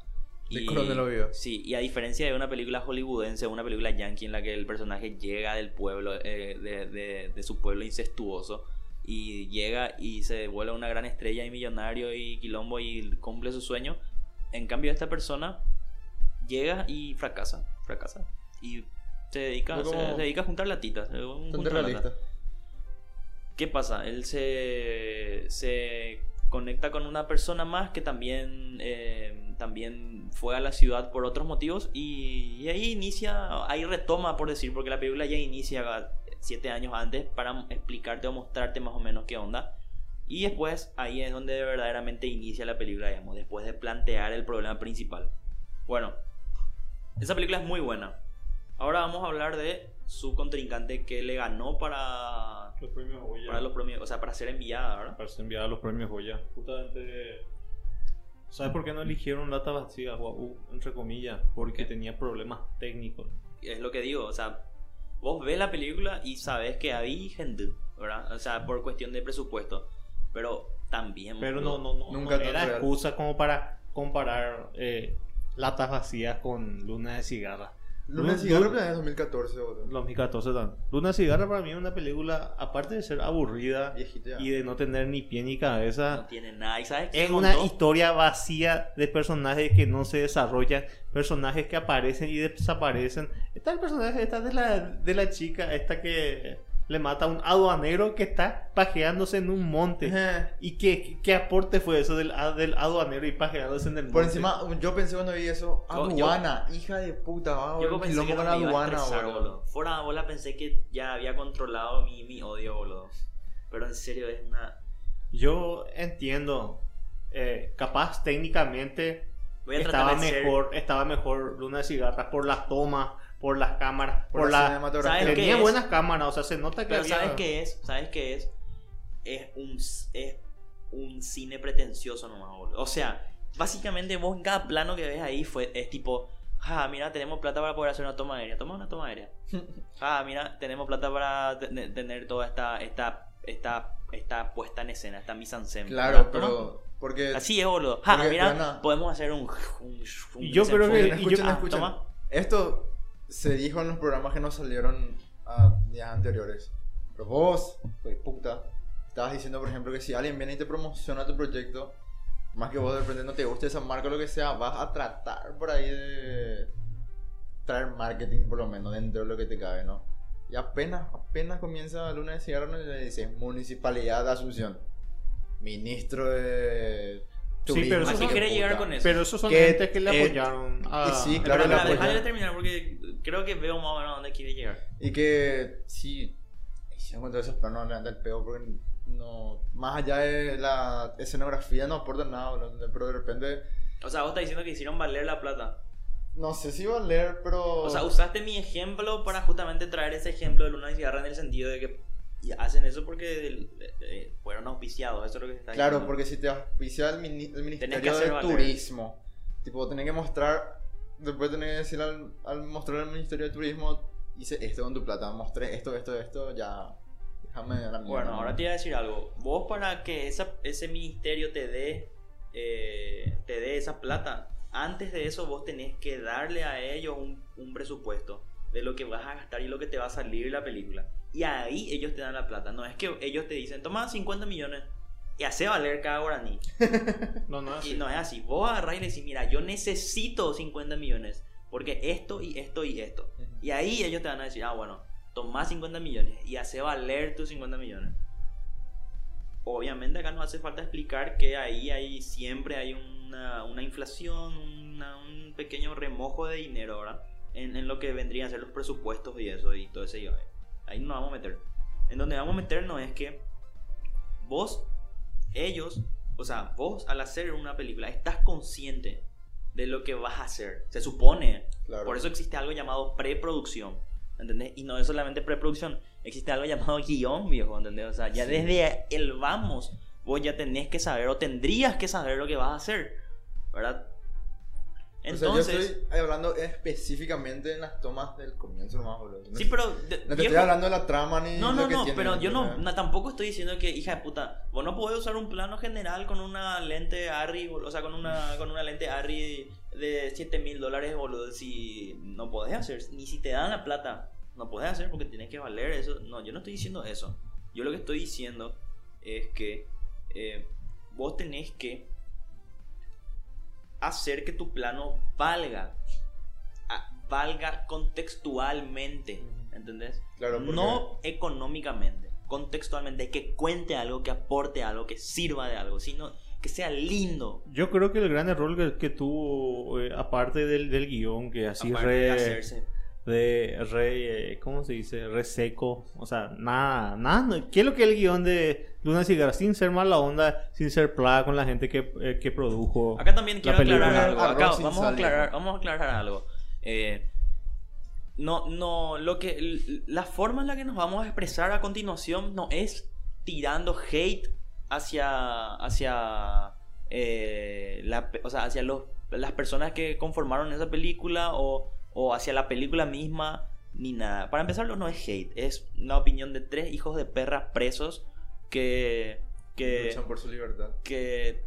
De Coronel Oviedo. Sí, y a diferencia de una película hollywoodense, una película yankee en la que el personaje llega del pueblo, eh, de, de- de su pueblo incestuoso, y llega y se vuelve una gran estrella y millonario y quilombo y cumple su sueño. En cambio, esta persona llega y fracasa, fracasa. Y se dedica, se, dedica a juntar latitas. eh, un juntar realista. latas. ¿Qué pasa? Él se, se conecta con una persona más que también, eh, también fue a la ciudad por otros motivos y, y ahí inicia, ahí retoma por decir, porque la película ya inicia siete años antes para explicarte o mostrarte más o menos qué onda. Y después ahí es donde verdaderamente inicia la película, digamos, después de plantear el problema principal. Bueno, esa película es muy buena. Ahora vamos a hablar de su contrincante que le ganó para, Los premios Goya. para los premios, o sea, para ser enviada, ¿verdad? Para ser enviada a los premios Goya. Justamente. ¿Sabes por qué no eligieron Lata Vacía, Guau, entre comillas? Porque tenía problemas técnicos. Es lo que digo, o sea, vos ves la película y sabes que hay gente, ¿verdad? O sea, por cuestión de presupuesto. Pero también. Pero no, no, no, Nunca no era real. excusa como para comparar eh, latas vacías con Luna de Cigarra. Luna de Cigarro pero en 2014, boludo. 2014 también. Luna Cigarra para mí es una película, aparte de ser aburrida Viejita y de no tener ni pie ni No cabeza, tiene nada. ¿Y sabes qué es una contó? historia vacía de personajes que no se desarrollan, personajes que aparecen y desaparecen. Está el personaje esta de la, de la chica, esta que le mata a un aduanero que está pajeándose en un monte. ¿Y qué, qué aporte fue eso del, a- del aduanero y pajeándose en el monte? Por encima, yo pensé cuando vi eso, Yo- aduana, hija de puta, va Yo pensé que con me iba a aduana, estresar, boludo. boludo. Fuera de bola pensé que ya había controlado mi, mi odio, boludo. Pero en serio es una... Yo entiendo, eh, capaz técnicamente estaba ser- mejor, estaba mejor Luna de Cigarras por las tomas, por las cámaras, por, Por la la... cinematografía. ¿Sabes qué Tenía es? buenas cámaras, o sea, se nota que Pero había... ¿sabes qué es? ¿Sabes qué es? Es un, es un cine pretencioso nomás, boludo. O sea, básicamente vos en cada plano que ves ahí fue, es tipo, ah, mira, tenemos plata para poder hacer una toma aérea. Toma una toma aérea. Ah, mira, tenemos plata para te- tener toda esta, esta, esta, esta puesta en escena, esta mise en scène. Claro, ¿verdad? pero. Porque. Así es, boludo. Ah, mira, podemos hacer un... un, un Y yo creo que-. Escuchen, y yo- escuchen, Ah, escuchen. toma. Esto se dijo en los programas que nos salieron a días anteriores. Pero vos, güey, puta, estabas diciendo, por ejemplo, que si alguien viene y te promociona tu proyecto, más que vos de repente no te guste esa marca o lo que sea, vas a tratar por ahí de traer marketing, por lo menos, dentro de lo que te cabe, ¿no? Y apenas, apenas comienza Luna de Cigarro, y le dices Municipalidad de Asunción, Ministro de. Sí, pero eso ¿A qué quiere llegar con eso? Pero esos son Que, gente que le eh, apoyaron a... y sí, Pero, claro, espera, la déjale apoyan. terminar porque creo que veo más o menos a dónde quiere llegar. Y que sí, si encuentro esos planos levanta el peo porque no, más allá de la escenografía no aporta nada, pero de repente, O sea, vos estás diciendo que hicieron valer la plata. No sé si va a leer, pero. O sea, usaste mi ejemplo para justamente traer ese ejemplo de Luna y Cigarra en el sentido de que hacen eso porque fueron auspiciados, eso es lo que se está Claro, diciendo. porque si te auspicia el, mini- el Ministerio de valer. Turismo, tipo, tenés que mostrar. Después tenés que decir al, al mostrar al Ministerio de Turismo, hice esto con tu plata, mostré esto, esto, esto, ya. Déjame la mierda. Bueno, ahora te voy a decir algo. Vos para que esa, ese ministerio te dé eh, te dé esa plata, antes de eso vos tenés que darle a ellos un, un presupuesto de lo que vas a gastar y lo que te va a salir la película. Y ahí ellos te dan la plata. No es que ellos te dicen, toma 50 millones y hace valer cada guaraní. No, no, Y así. no es así. Vos agarrás y le decís, mira, yo necesito 50 millones. Porque esto y esto y esto. Ujú. Y ahí ellos te van a decir, ah, bueno, toma 50 millones y hace valer tus 50 millones. Obviamente acá no hace falta explicar que ahí hay, siempre hay una, una inflación, una- un pequeño remojo de dinero, ¿verdad? En, en lo que vendrían a ser los presupuestos y eso y todo ese yo. Ahí no nos vamos a meter. En donde vamos a meternos es que vos, ellos, o sea, vos al hacer una película estás consciente de lo que vas a hacer. Se supone. Claro. Por eso existe algo llamado preproducción. ¿Entendés? Y no es solamente preproducción. Existe algo llamado guion, viejo. ¿Entendés? O sea, ya Sí. desde el vamos, vos ya tenés que saber o tendrías que saber lo que vas a hacer. ¿Verdad? O sea, Entonces. yo estoy hablando específicamente en las tomas del comienzo nomás, boludo. No Sí, pero. de- No te viejo, estoy hablando de la trama ni No, lo no, que no, tiene, pero yo no, tampoco estoy diciendo que, hija de puta, vos no podés usar un plano general con una lente Arri, o sea, con una, con una lente Arri de 7 mil dólares, boludo, si no podés hacer, ni si te dan la plata, no podés hacer porque tienes que valer eso. No, yo no estoy diciendo eso. Yo lo que estoy diciendo es que eh, vos tenés que hacer que tu plano valga, valga contextualmente, ¿entendés? Claro, porque- No económicamente, contextualmente, que cuente algo, que aporte algo, que sirva de algo, sino que sea lindo. Yo creo que el gran error que, que tuvo, eh, aparte del, del guion, que así aparte re, de hacerse. De re, eh, ¿cómo se dice? Re seco. O sea, nada, nada. ¿Qué es lo que es el guion de Luna Cigarra? Sin ser mala onda, sin ser plaga con la gente que, eh, que produjo. Acá también quiero aclarar algo. Acá vamos a aclarar, vamos a aclarar algo. Eh, no, no, lo que la forma en la que nos vamos a expresar a continuación no es tirando hate hacia hacia eh, la, o sea, hacia los, las personas que conformaron esa película o, o hacia la película misma ni nada. Para empezar, no es hate, es una opinión de tres hijos de perras presos que que Luchan por su libertad. que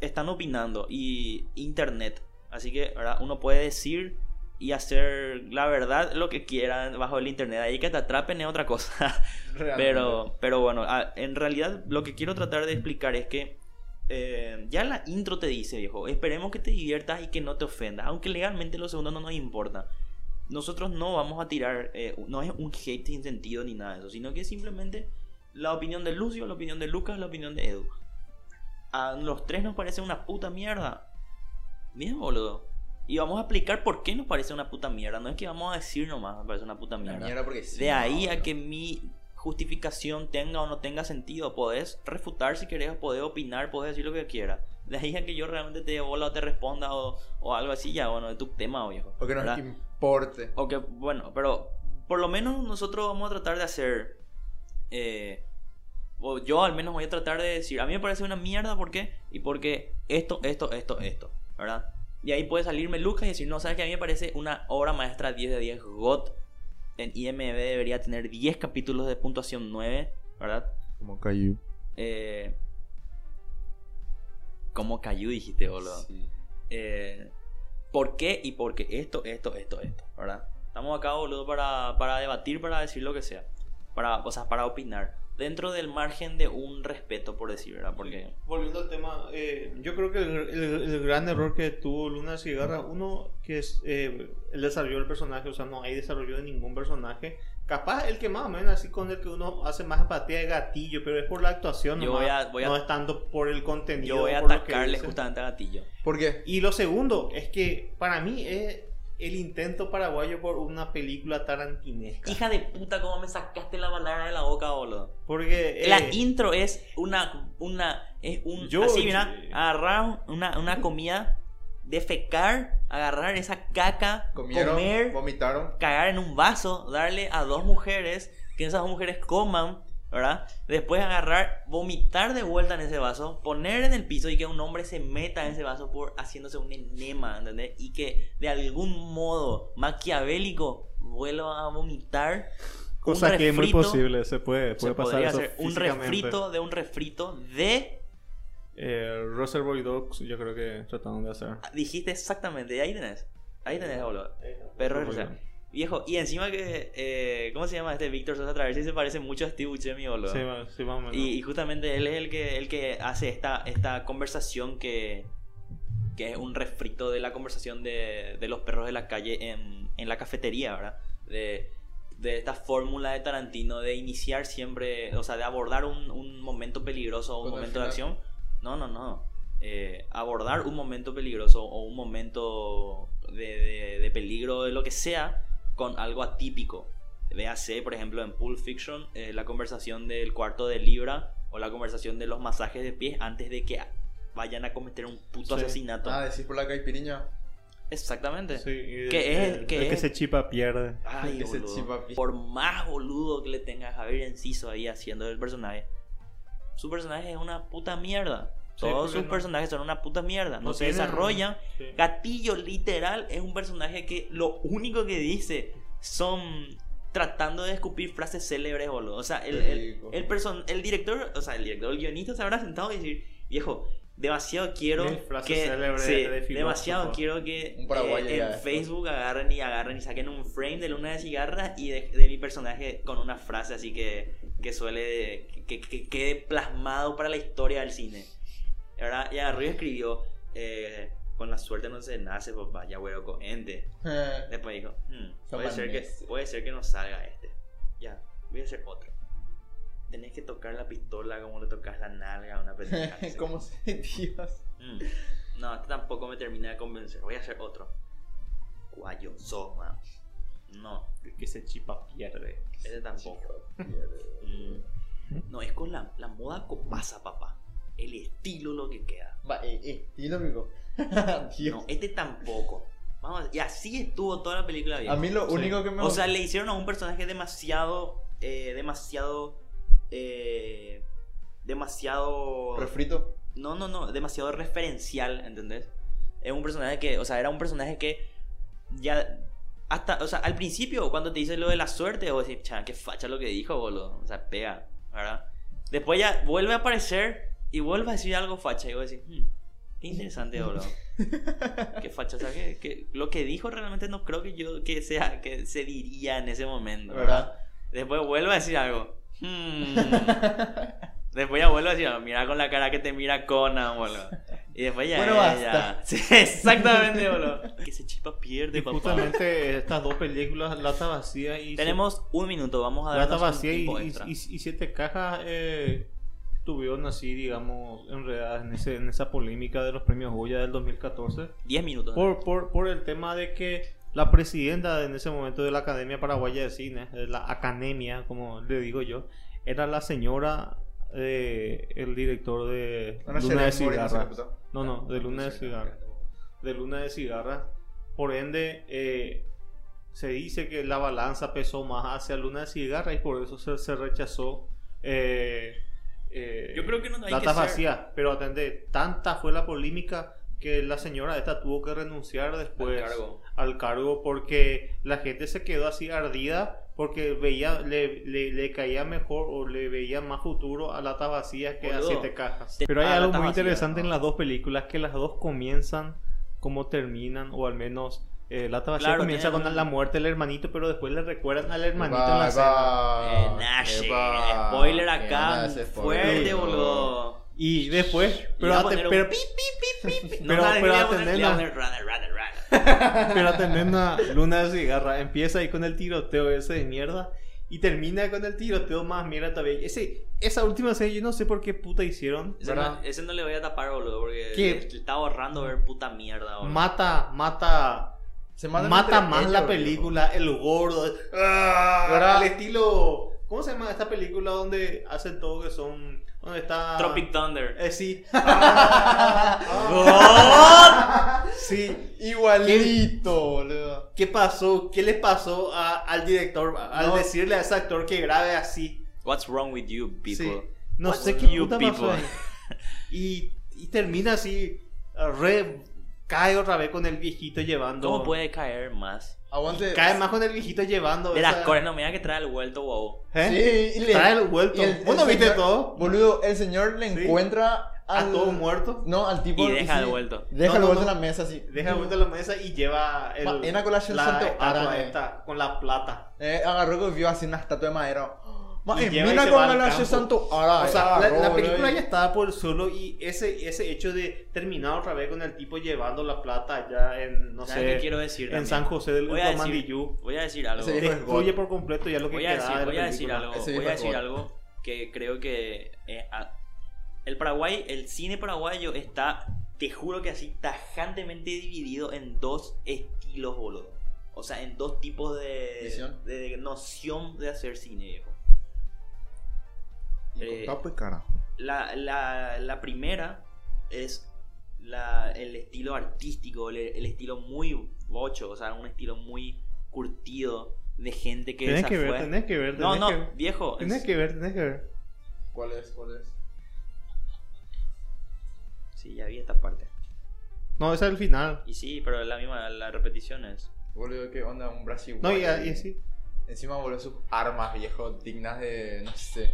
están opinando y internet. Así que ¿verdad? uno puede decir y hacer la verdad lo que quieran bajo el internet. Ahí que te atrapen es otra cosa. Realmente. pero, pero bueno, en realidad lo que quiero tratar de explicar es que eh, ya la intro te dice, viejo, esperemos que te diviertas y que no te ofendas. Aunque legalmente lo segundo no nos importa. Nosotros no vamos a tirar, eh, no es un hate sin sentido ni nada de eso, sino que simplemente la opinión de Lucio, la opinión de Lucas, la opinión de Edu. A los tres nos parece una puta mierda. Bien, boludo. Y vamos a explicar por qué nos parece una puta mierda. No es que vamos a decir nomás, me parece una puta mierda. mierda porque sí, De ahí no, a no. que mi justificación tenga o no tenga sentido. Podés refutar si querés, podés opinar, podés decir lo que quieras. De ahí a que yo realmente te dé bola o te responda o, o algo así, ya, bueno, de tu tema, viejo. Porque nos ¿verdad? importe. O que, bueno, pero por lo menos nosotros vamos a tratar de hacer. eh, o yo al menos voy a tratar de decir, a mí me parece una mierda, ¿por qué? Y porque esto, esto, esto, esto, ¿verdad? Y ahí puede salirme Lucas y decir, no, sabes que a mí me parece una obra maestra 10 de 10 GOT. En IMDb debería tener 10 capítulos de puntuación 9, ¿verdad? Como Caillou. Eh, como Cayu dijiste, boludo. Sí. Eh, ¿Por qué? Y porque esto, esto, esto, esto, ¿verdad? Estamos acá, boludo, para, para debatir, para decir lo que sea. Para, o sea, para opinar. Dentro del margen de un respeto, por decir, ¿verdad? Porque... Volviendo al tema, eh, yo creo que el, el- el gran error que tuvo Luna Cigarra, uno que es eh, el desarrollo del personaje, o sea, no hay desarrollo de ningún personaje. Capaz el que más o menos así con el que uno hace más empatía de gatillo, pero es por la actuación, Yo nomás, voy a- voy a- no es tanto por el contenido. Yo voy a atacarle justamente a Gatillo. ¿Por qué? Y lo segundo es que para mí es el intento paraguayo por una película tarantinesca. Hija de puta, cómo me sacaste la palabra de la boca, boludo. Porque La eh, intro es una, una, es un, Yo- así, mira, agarrar una, una comida defecar, agarrar esa caca, Comieron, comer, vomitaron. cagar en un vaso, darle a dos mujeres, que esas dos mujeres coman, ¿verdad? Después agarrar, vomitar de vuelta en ese vaso, poner en el piso y que un hombre se meta en ese vaso por haciéndose un enema, ¿entendés? Y que de algún modo maquiavélico vuelva a vomitar. un Cosa que es muy posible, se puede, Se puede pasar podría eso hacer un refrito de un refrito de... Eh, Reservoir Dogs, yo creo que trataron de hacer. Dijiste exactamente, ahí tenés. Ahí tenés, boludo. Perro Viejo, y encima que... eh, ¿Cómo se llama este Víctor Sosa Traversi? Se parece mucho a Steve Buscemi, boludo. Sí, va- sí, más o menos. Y, y justamente él es el que, el que hace esta, esta conversación que, que es un refrito de la conversación de, de los perros de la calle en, en la cafetería, ¿verdad? De, de esta fórmula de Tarantino de iniciar siempre, o sea, de abordar un, un momento peligroso o un momento de acción. No, no, no. Eh, abordar un momento peligroso o un momento de, de- de peligro de lo que sea con algo atípico. Véase, por ejemplo, en Pulp Fiction, eh, la conversación del cuarto de libra o la conversación de los masajes de pies antes de que vayan a cometer un puto Sí. asesinato. Ah, decís por la caipiriña. Exactamente. Sí, y Que es- el- que el que es- se chipa pierde. Ay, Que se chipa Por más boludo que le tenga a Javier Enciso ahí haciendo el personaje, su personaje es una puta mierda. Todos sus no- personajes son una puta mierda. No, no se desarrollan. Sí. Gatillo, literal, es un personaje que lo único que dice son tratando de escupir frases célebres, boludo. O sea, el, el, el, person- el director, o sea, el director, el guionista se habrá sentado y decir, viejo, demasiado quiero que... sí, de demasiado quiero que eh, en. Facebook agarren y agarren y saquen un frame de Luna de Cigarra y de, de mi personaje con una frase así que, que suele... Que quede plasmado para la historia del cine. ¿Verdad? Y agarró y escribió, eh, con la suerte no se nace, papá, ya huevo coente. Eh, Después dijo, "Hmm, puede, ser que, puede ser que no salga este. Ya, voy a hacer otro. Tenés que tocar la pistola como le tocas la nalga a una así. ¿Cómo se Dios? Mm, No, este tampoco me termina de convencer. Voy a hacer otro. Guayo, soma. No, El que se chipa pierde. ese tampoco. Mm, No, es con la, la moda copasa, papá. El estilo lo que queda. Va, eh, estilo, amigo. No, este tampoco. Vamos, y así estuvo toda la película bien. A mí lo Sí. único que me O sea, le hicieron a un personaje demasiado. eh, demasiado. eh, demasiado. refrito. No, no, no, demasiado referencial, ¿entendés? Es un personaje que, o sea, era un personaje que ya hasta, o sea, al principio cuando te dice lo de la suerte, vos decís, qué facha lo que dijo, boludo, o sea, pega, ¿verdad? Después ya vuelve a aparecer y vuelve a decir algo facha y vos decís, "Hmm, qué interesante, boludo. qué facha, o sea, que, que lo que dijo realmente no creo que yo, que sea, que se diría en ese momento, ¿verdad? ¿Verdad? Después vuelve a decir algo. Hmm. Después ya vuelve a decir, algo, mira con la cara que te mira Conan, boludo. Y después ya. Bueno, ya- basta. Sí, exactamente, boludo. Que se chipa pierde, Y papá. justamente estas dos películas, Lata Vacía y... Tenemos un minuto, vamos a Lata darnos un Vacía y, tiempo y- extra. y- y Siete Cajas eh, tuvieron así, digamos, enredadas en, ese, en esa polémica de los premios Goya del 2014. 10 minutos. Por, por, por el tema de que la presidenta en ese momento de la Academia Paraguaya de Cine, de la Academia, como le digo yo, era la señora eh, el director de Una Luna de ceremonia, Cigarra. no. No, no, de Luna de Cigarra. De Luna de Cigarra. Por ende, eh, se dice que la balanza pesó más hacia Luna de Cigarra y por eso se, se rechazó. eh, eh, Yo creo que no hay que Lata ser- vacía, pero atende, tanta fue la polémica que la señora esta tuvo que renunciar después Al cargo. al cargo porque la gente se quedó así ardida porque veía le, le, le caía mejor o le veía más futuro a Lata Vacía que a Boludo. Siete Cajas. Pero hay a algo muy Vacía, interesante ¿no? en las dos películas que las dos comienzan como terminan o al menos eh, Lata Vacía Claro, comienza con la muerte del hermanito pero después le recuerdan al hermanito en la escena. epa, Eh, spoiler ¿Qué acá. spoiler? Fuerte, boludo. Y después, pero, a pero, pi, pi, pi, pi, pi. Pero- pero le le pero atender a Luna de Cigarra empieza ahí con el tiroteo ese de mierda y termina con el tiroteo más mierda todavía. Ese, esa última serie yo no sé por qué puta hicieron, Ese no, ese no le voy a tapar, boludo, porque ¿Qué? le está ahorrando ver puta mierda, boludo. Mata, mata, Se mata más la película, el gordo, ¡ah! ¿Verdad? el estilo, ¿cómo se llama esta película donde hacen todo que son ¿Dónde está? Tropic Thunder. Eh, sí. sí. Igualito, boludo. ¿Qué pasó? ¿Qué le pasó a- al director al No. decirle a ese actor que grabe así? What's wrong with you, people? Sí. No What's sé qué you puta people? Y, y termina así, re, cae otra vez con el viejito llevando. ¿Cómo puede caer más? Aguante. Cae más con el viejito llevando. De las esa- cores, no me diga que trae el vuelto, wow. ¿Eh? Sí, y le- Trae el vuelto. y el- ¿Vos no viste señor- todo? Boludo, el señor le Sí. encuentra A al... todos muertos. No, al tipo. Y deja sí, el vuelto. Deja No, el vuelto no. en la mesa, así. Deja el vuelto en la mesa y lleva el, Ma- en la colación santo esta con la plata. Eh, agarró que vio así una estatua de madera. Y mira se con campo. santo. O sea, la, película ya estaba por solo y ese, ese hecho de terminar otra vez con el tipo llevando la plata allá en, no ¿Sabes sé, qué quiero decir en también? San José del Voy a decir, voy a decir algo. Es Destruye por completo ya lo que Voy a queda decir, de la voy a decir algo. Ese Voy a decir algo que creo que eh, a- el Paraguay, el cine paraguayo está, te juro que así tajantemente dividido en dos estilos, boludo. O sea, en dos tipos de, Visión. de noción de hacer cine, viejo. Y Eh, cara. La, la, la primera es la, el estilo artístico, el, el estilo muy bocho, o sea, un estilo muy curtido de gente que Tenés que ver, fue. tenés que ver. No, tenés no, que ver. viejo. Tenés es- que ver, tenés que ver. ¿Cuál es? ¿Cuál es? Sí, ya vi esta parte. No, ese es el final. Y sí, pero la misma, la repetición es. Boludo, ¿qué onda? Un Brasil. No, y, y así. Encima, boludo, sus armas, viejo, dignas de. No sé.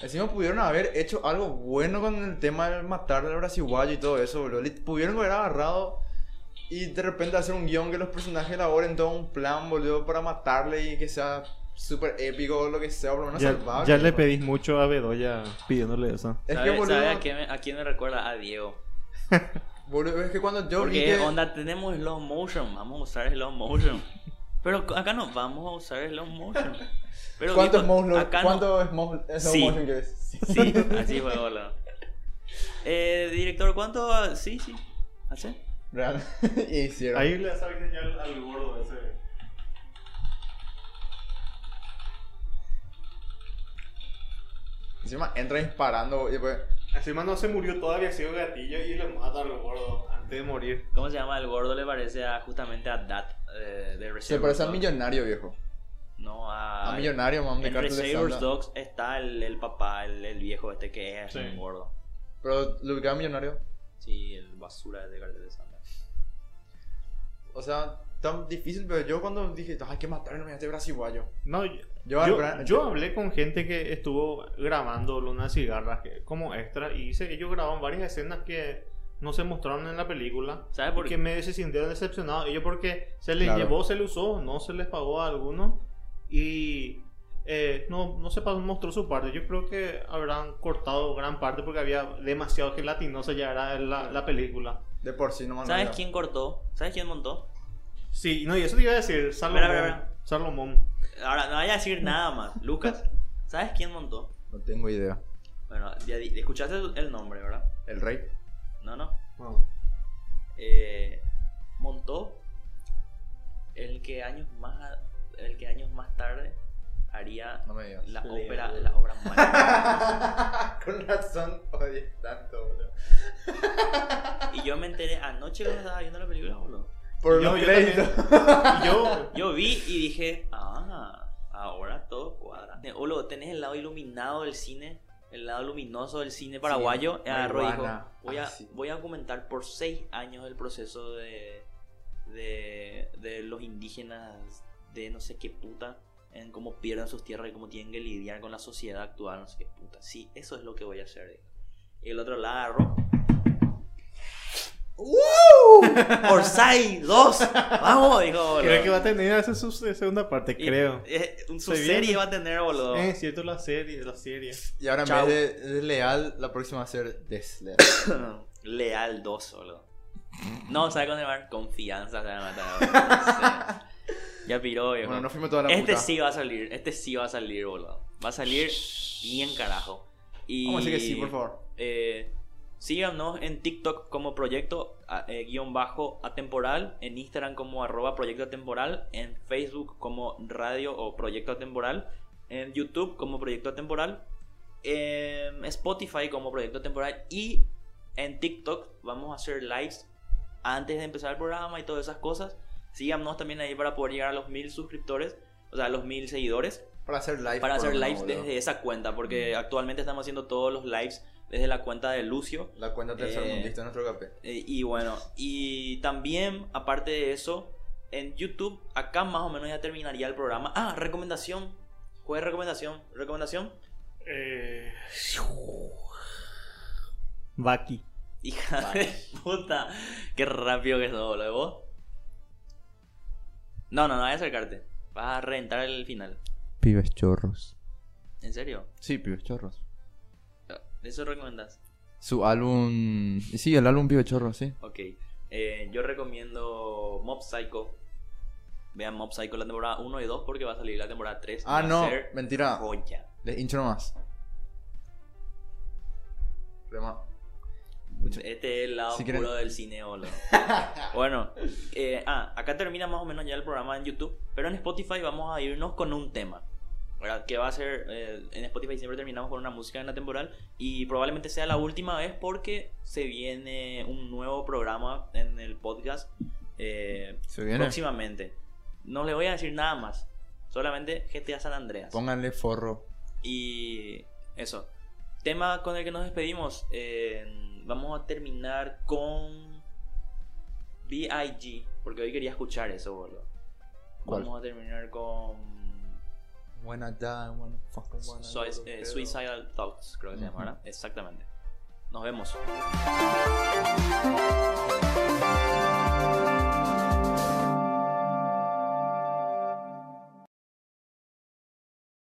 Encima pudieron haber hecho algo bueno con el tema de matar al brasiguayo y todo eso, boludo. Le- Pudieron haber agarrado y de repente hacer un guion que los personajes elaboren todo un plan, boludo, para matarle y que sea súper épico o lo que sea, por lo menos Ya, salvable. ya le pedís mucho a Bedoya pidiéndole eso. Es que, ¿Sabe, boludo, sabe a, quién me, a quién me recuerda? A Diego. boludo, es que cuando yo vi Porque que... onda, tenemos slow motion, vamos a usar slow motion. Pero acá no vamos a usar slow motion. Pero ¿Cuánto es motion? acá no- ¿Cuánto es mo- es slow Sí. motion que es? Sí, así fue, hola. Eh, director, ¿cuánto? Sí, sí. ¿Hace? Real. y hicieron. Ahí le sabes ya al, al gordo ese. Encima entra disparando y después... Encima no se murió todavía, sido gatillo y le mata al gordo antes de morir. ¿Cómo se llama? El gordo le parece a, justamente a Dat eh, de Se Reservoir parece al Dogs. millonario, viejo. No, a... A millonario, mam, de En Cartel de Reservoir Santa. Dogs está el, el papá, el, el viejo este que es Sí. un gordo. Pero lo ubicaba millonario. Sí, el basura de Cartel de Santa. O sea, tan difícil, pero yo cuando dije, "Ah, hay que matarlo a este brasiguayo. No, yo, Yo, yo, hablé con gente que estuvo grabando Luna Cigarras que, como extra y dice que ellos grabaron varias escenas que no se mostraron en la película. ¿Sabes por que qué? me se sintieron decepcionados. Ellos porque se les Claro. llevó, se les usó, no se les pagó a algunos. Y eh, no, no se mostró su parte. Yo creo que habrán cortado gran parte porque había demasiado gelatinosa ya era la, la película. De por sí no ¿Sabes quién cortó? ¿Sabes quién montó? Sí, no, y eso te iba a decir, Salomón. Espera, espera, Salomón. Ahora, no vaya a decir nada más. Lucas, ¿sabes quién montó? No tengo idea. Bueno, ya di- escuchaste el- nombre, ¿verdad? ¿El rey? No, no. No. Eh, montó el que años más el que años más tarde haría No me digas. la Leo. ópera la obra maestra Con razón odies tanto, boludo. y yo me enteré anoche cuando estaba viendo la película boludo Por Yo- los yo créditos. Yo, yo vi y dije ah ahora todo cuadra boludo tenés el lado iluminado del cine el lado luminoso del cine paraguayo Sí, agarró y dijo voy a Ah, sí. voy a comentar por seis años el proceso de de, de los indígenas de no sé qué puta en cómo pierden sus tierras y cómo tienen que lidiar con la sociedad actual, no sé qué puta. Sí, eso es lo que voy a hacer. Y el otro lado agarró. ¡Orsay 2! ¡Vamos! Dijo, boludo. creo que va a tener esa su- segunda parte, Y- creo. eh, un su Se serie viene. va a tener, boludo. Es cierto, la serie, la serie. Y ahora en vez de, de leal, la próxima va a ser desleal. Leal 2, boludo. No, ¿sabes cómo se llama? Confianza se llama. No sé. Ya piró, viejo. bueno, no fuimos toda la Este puta. sí va a salir, este sí va a salir, boludo. Va a salir bien carajo. Y, Vamos a decir que sí, por favor. eh, síganos en TikTok como proyecto eh, guion bajo atemporal, en Instagram como arroba proyecto atemporal, en Facebook como radio o proyecto atemporal, en YouTube como proyecto atemporal en Spotify como proyecto temporal y en TikTok vamos a hacer lives antes de empezar el programa y todas esas cosas. Síganos también ahí para poder llegar a los mil suscriptores, o sea, a los mil seguidores. Para hacer live. Para hacer lives desde esa cuenta, porque actualmente estamos haciendo todos los lives desde la cuenta de Lucio. La cuenta tercermundista Eh, de nuestro café. Eh, y bueno, y también, aparte de eso, en YouTube, acá más o menos ya terminaría el programa. Ah, recomendación. ¿Cuál es recomendación? ¿Recomendación? Eh... Baki. Hija de puta. Qué rápido que sos, boludo. ¿Vos? No, no, no, voy a acercarte. Vas a reventar el final. Pibes chorros. ¿En serio? Sí, pibes chorros. ¿Eso recomendás? Su álbum. Sí, el álbum Pibe Chorros, sí. Ok. Eh, yo recomiendo Mob Psycho. Vean Mob Psycho la temporada 1 y 2 porque va a salir la temporada 3. Ah, no, mentira. Joya. Les hincho nomás. Rema. Este es el lado Si quieren- del cine, boludo. bueno, eh, ah, acá termina más o menos ya el programa en YouTube, pero en Spotify vamos a irnos con un tema. ¿Verdad? Que va a ser, eh, en Spotify siempre terminamos con una música en la temporal y probablemente sea la última vez porque se viene un nuevo programa en el podcast eh, Se viene. próximamente. No le voy a decir nada más, solamente GTA San Andreas. Pónganle forro. Y eso. Tema con el que nos despedimos. eh, vamos a terminar con B.I.G. Porque hoy quería escuchar eso, boludo. ¿Cuál? Vamos a terminar con When I die, when I fucking wanna Sui- go to eh. Suicidal Thoughts, creo que se llama. ¿verdad? Exactamente. Nos vemos.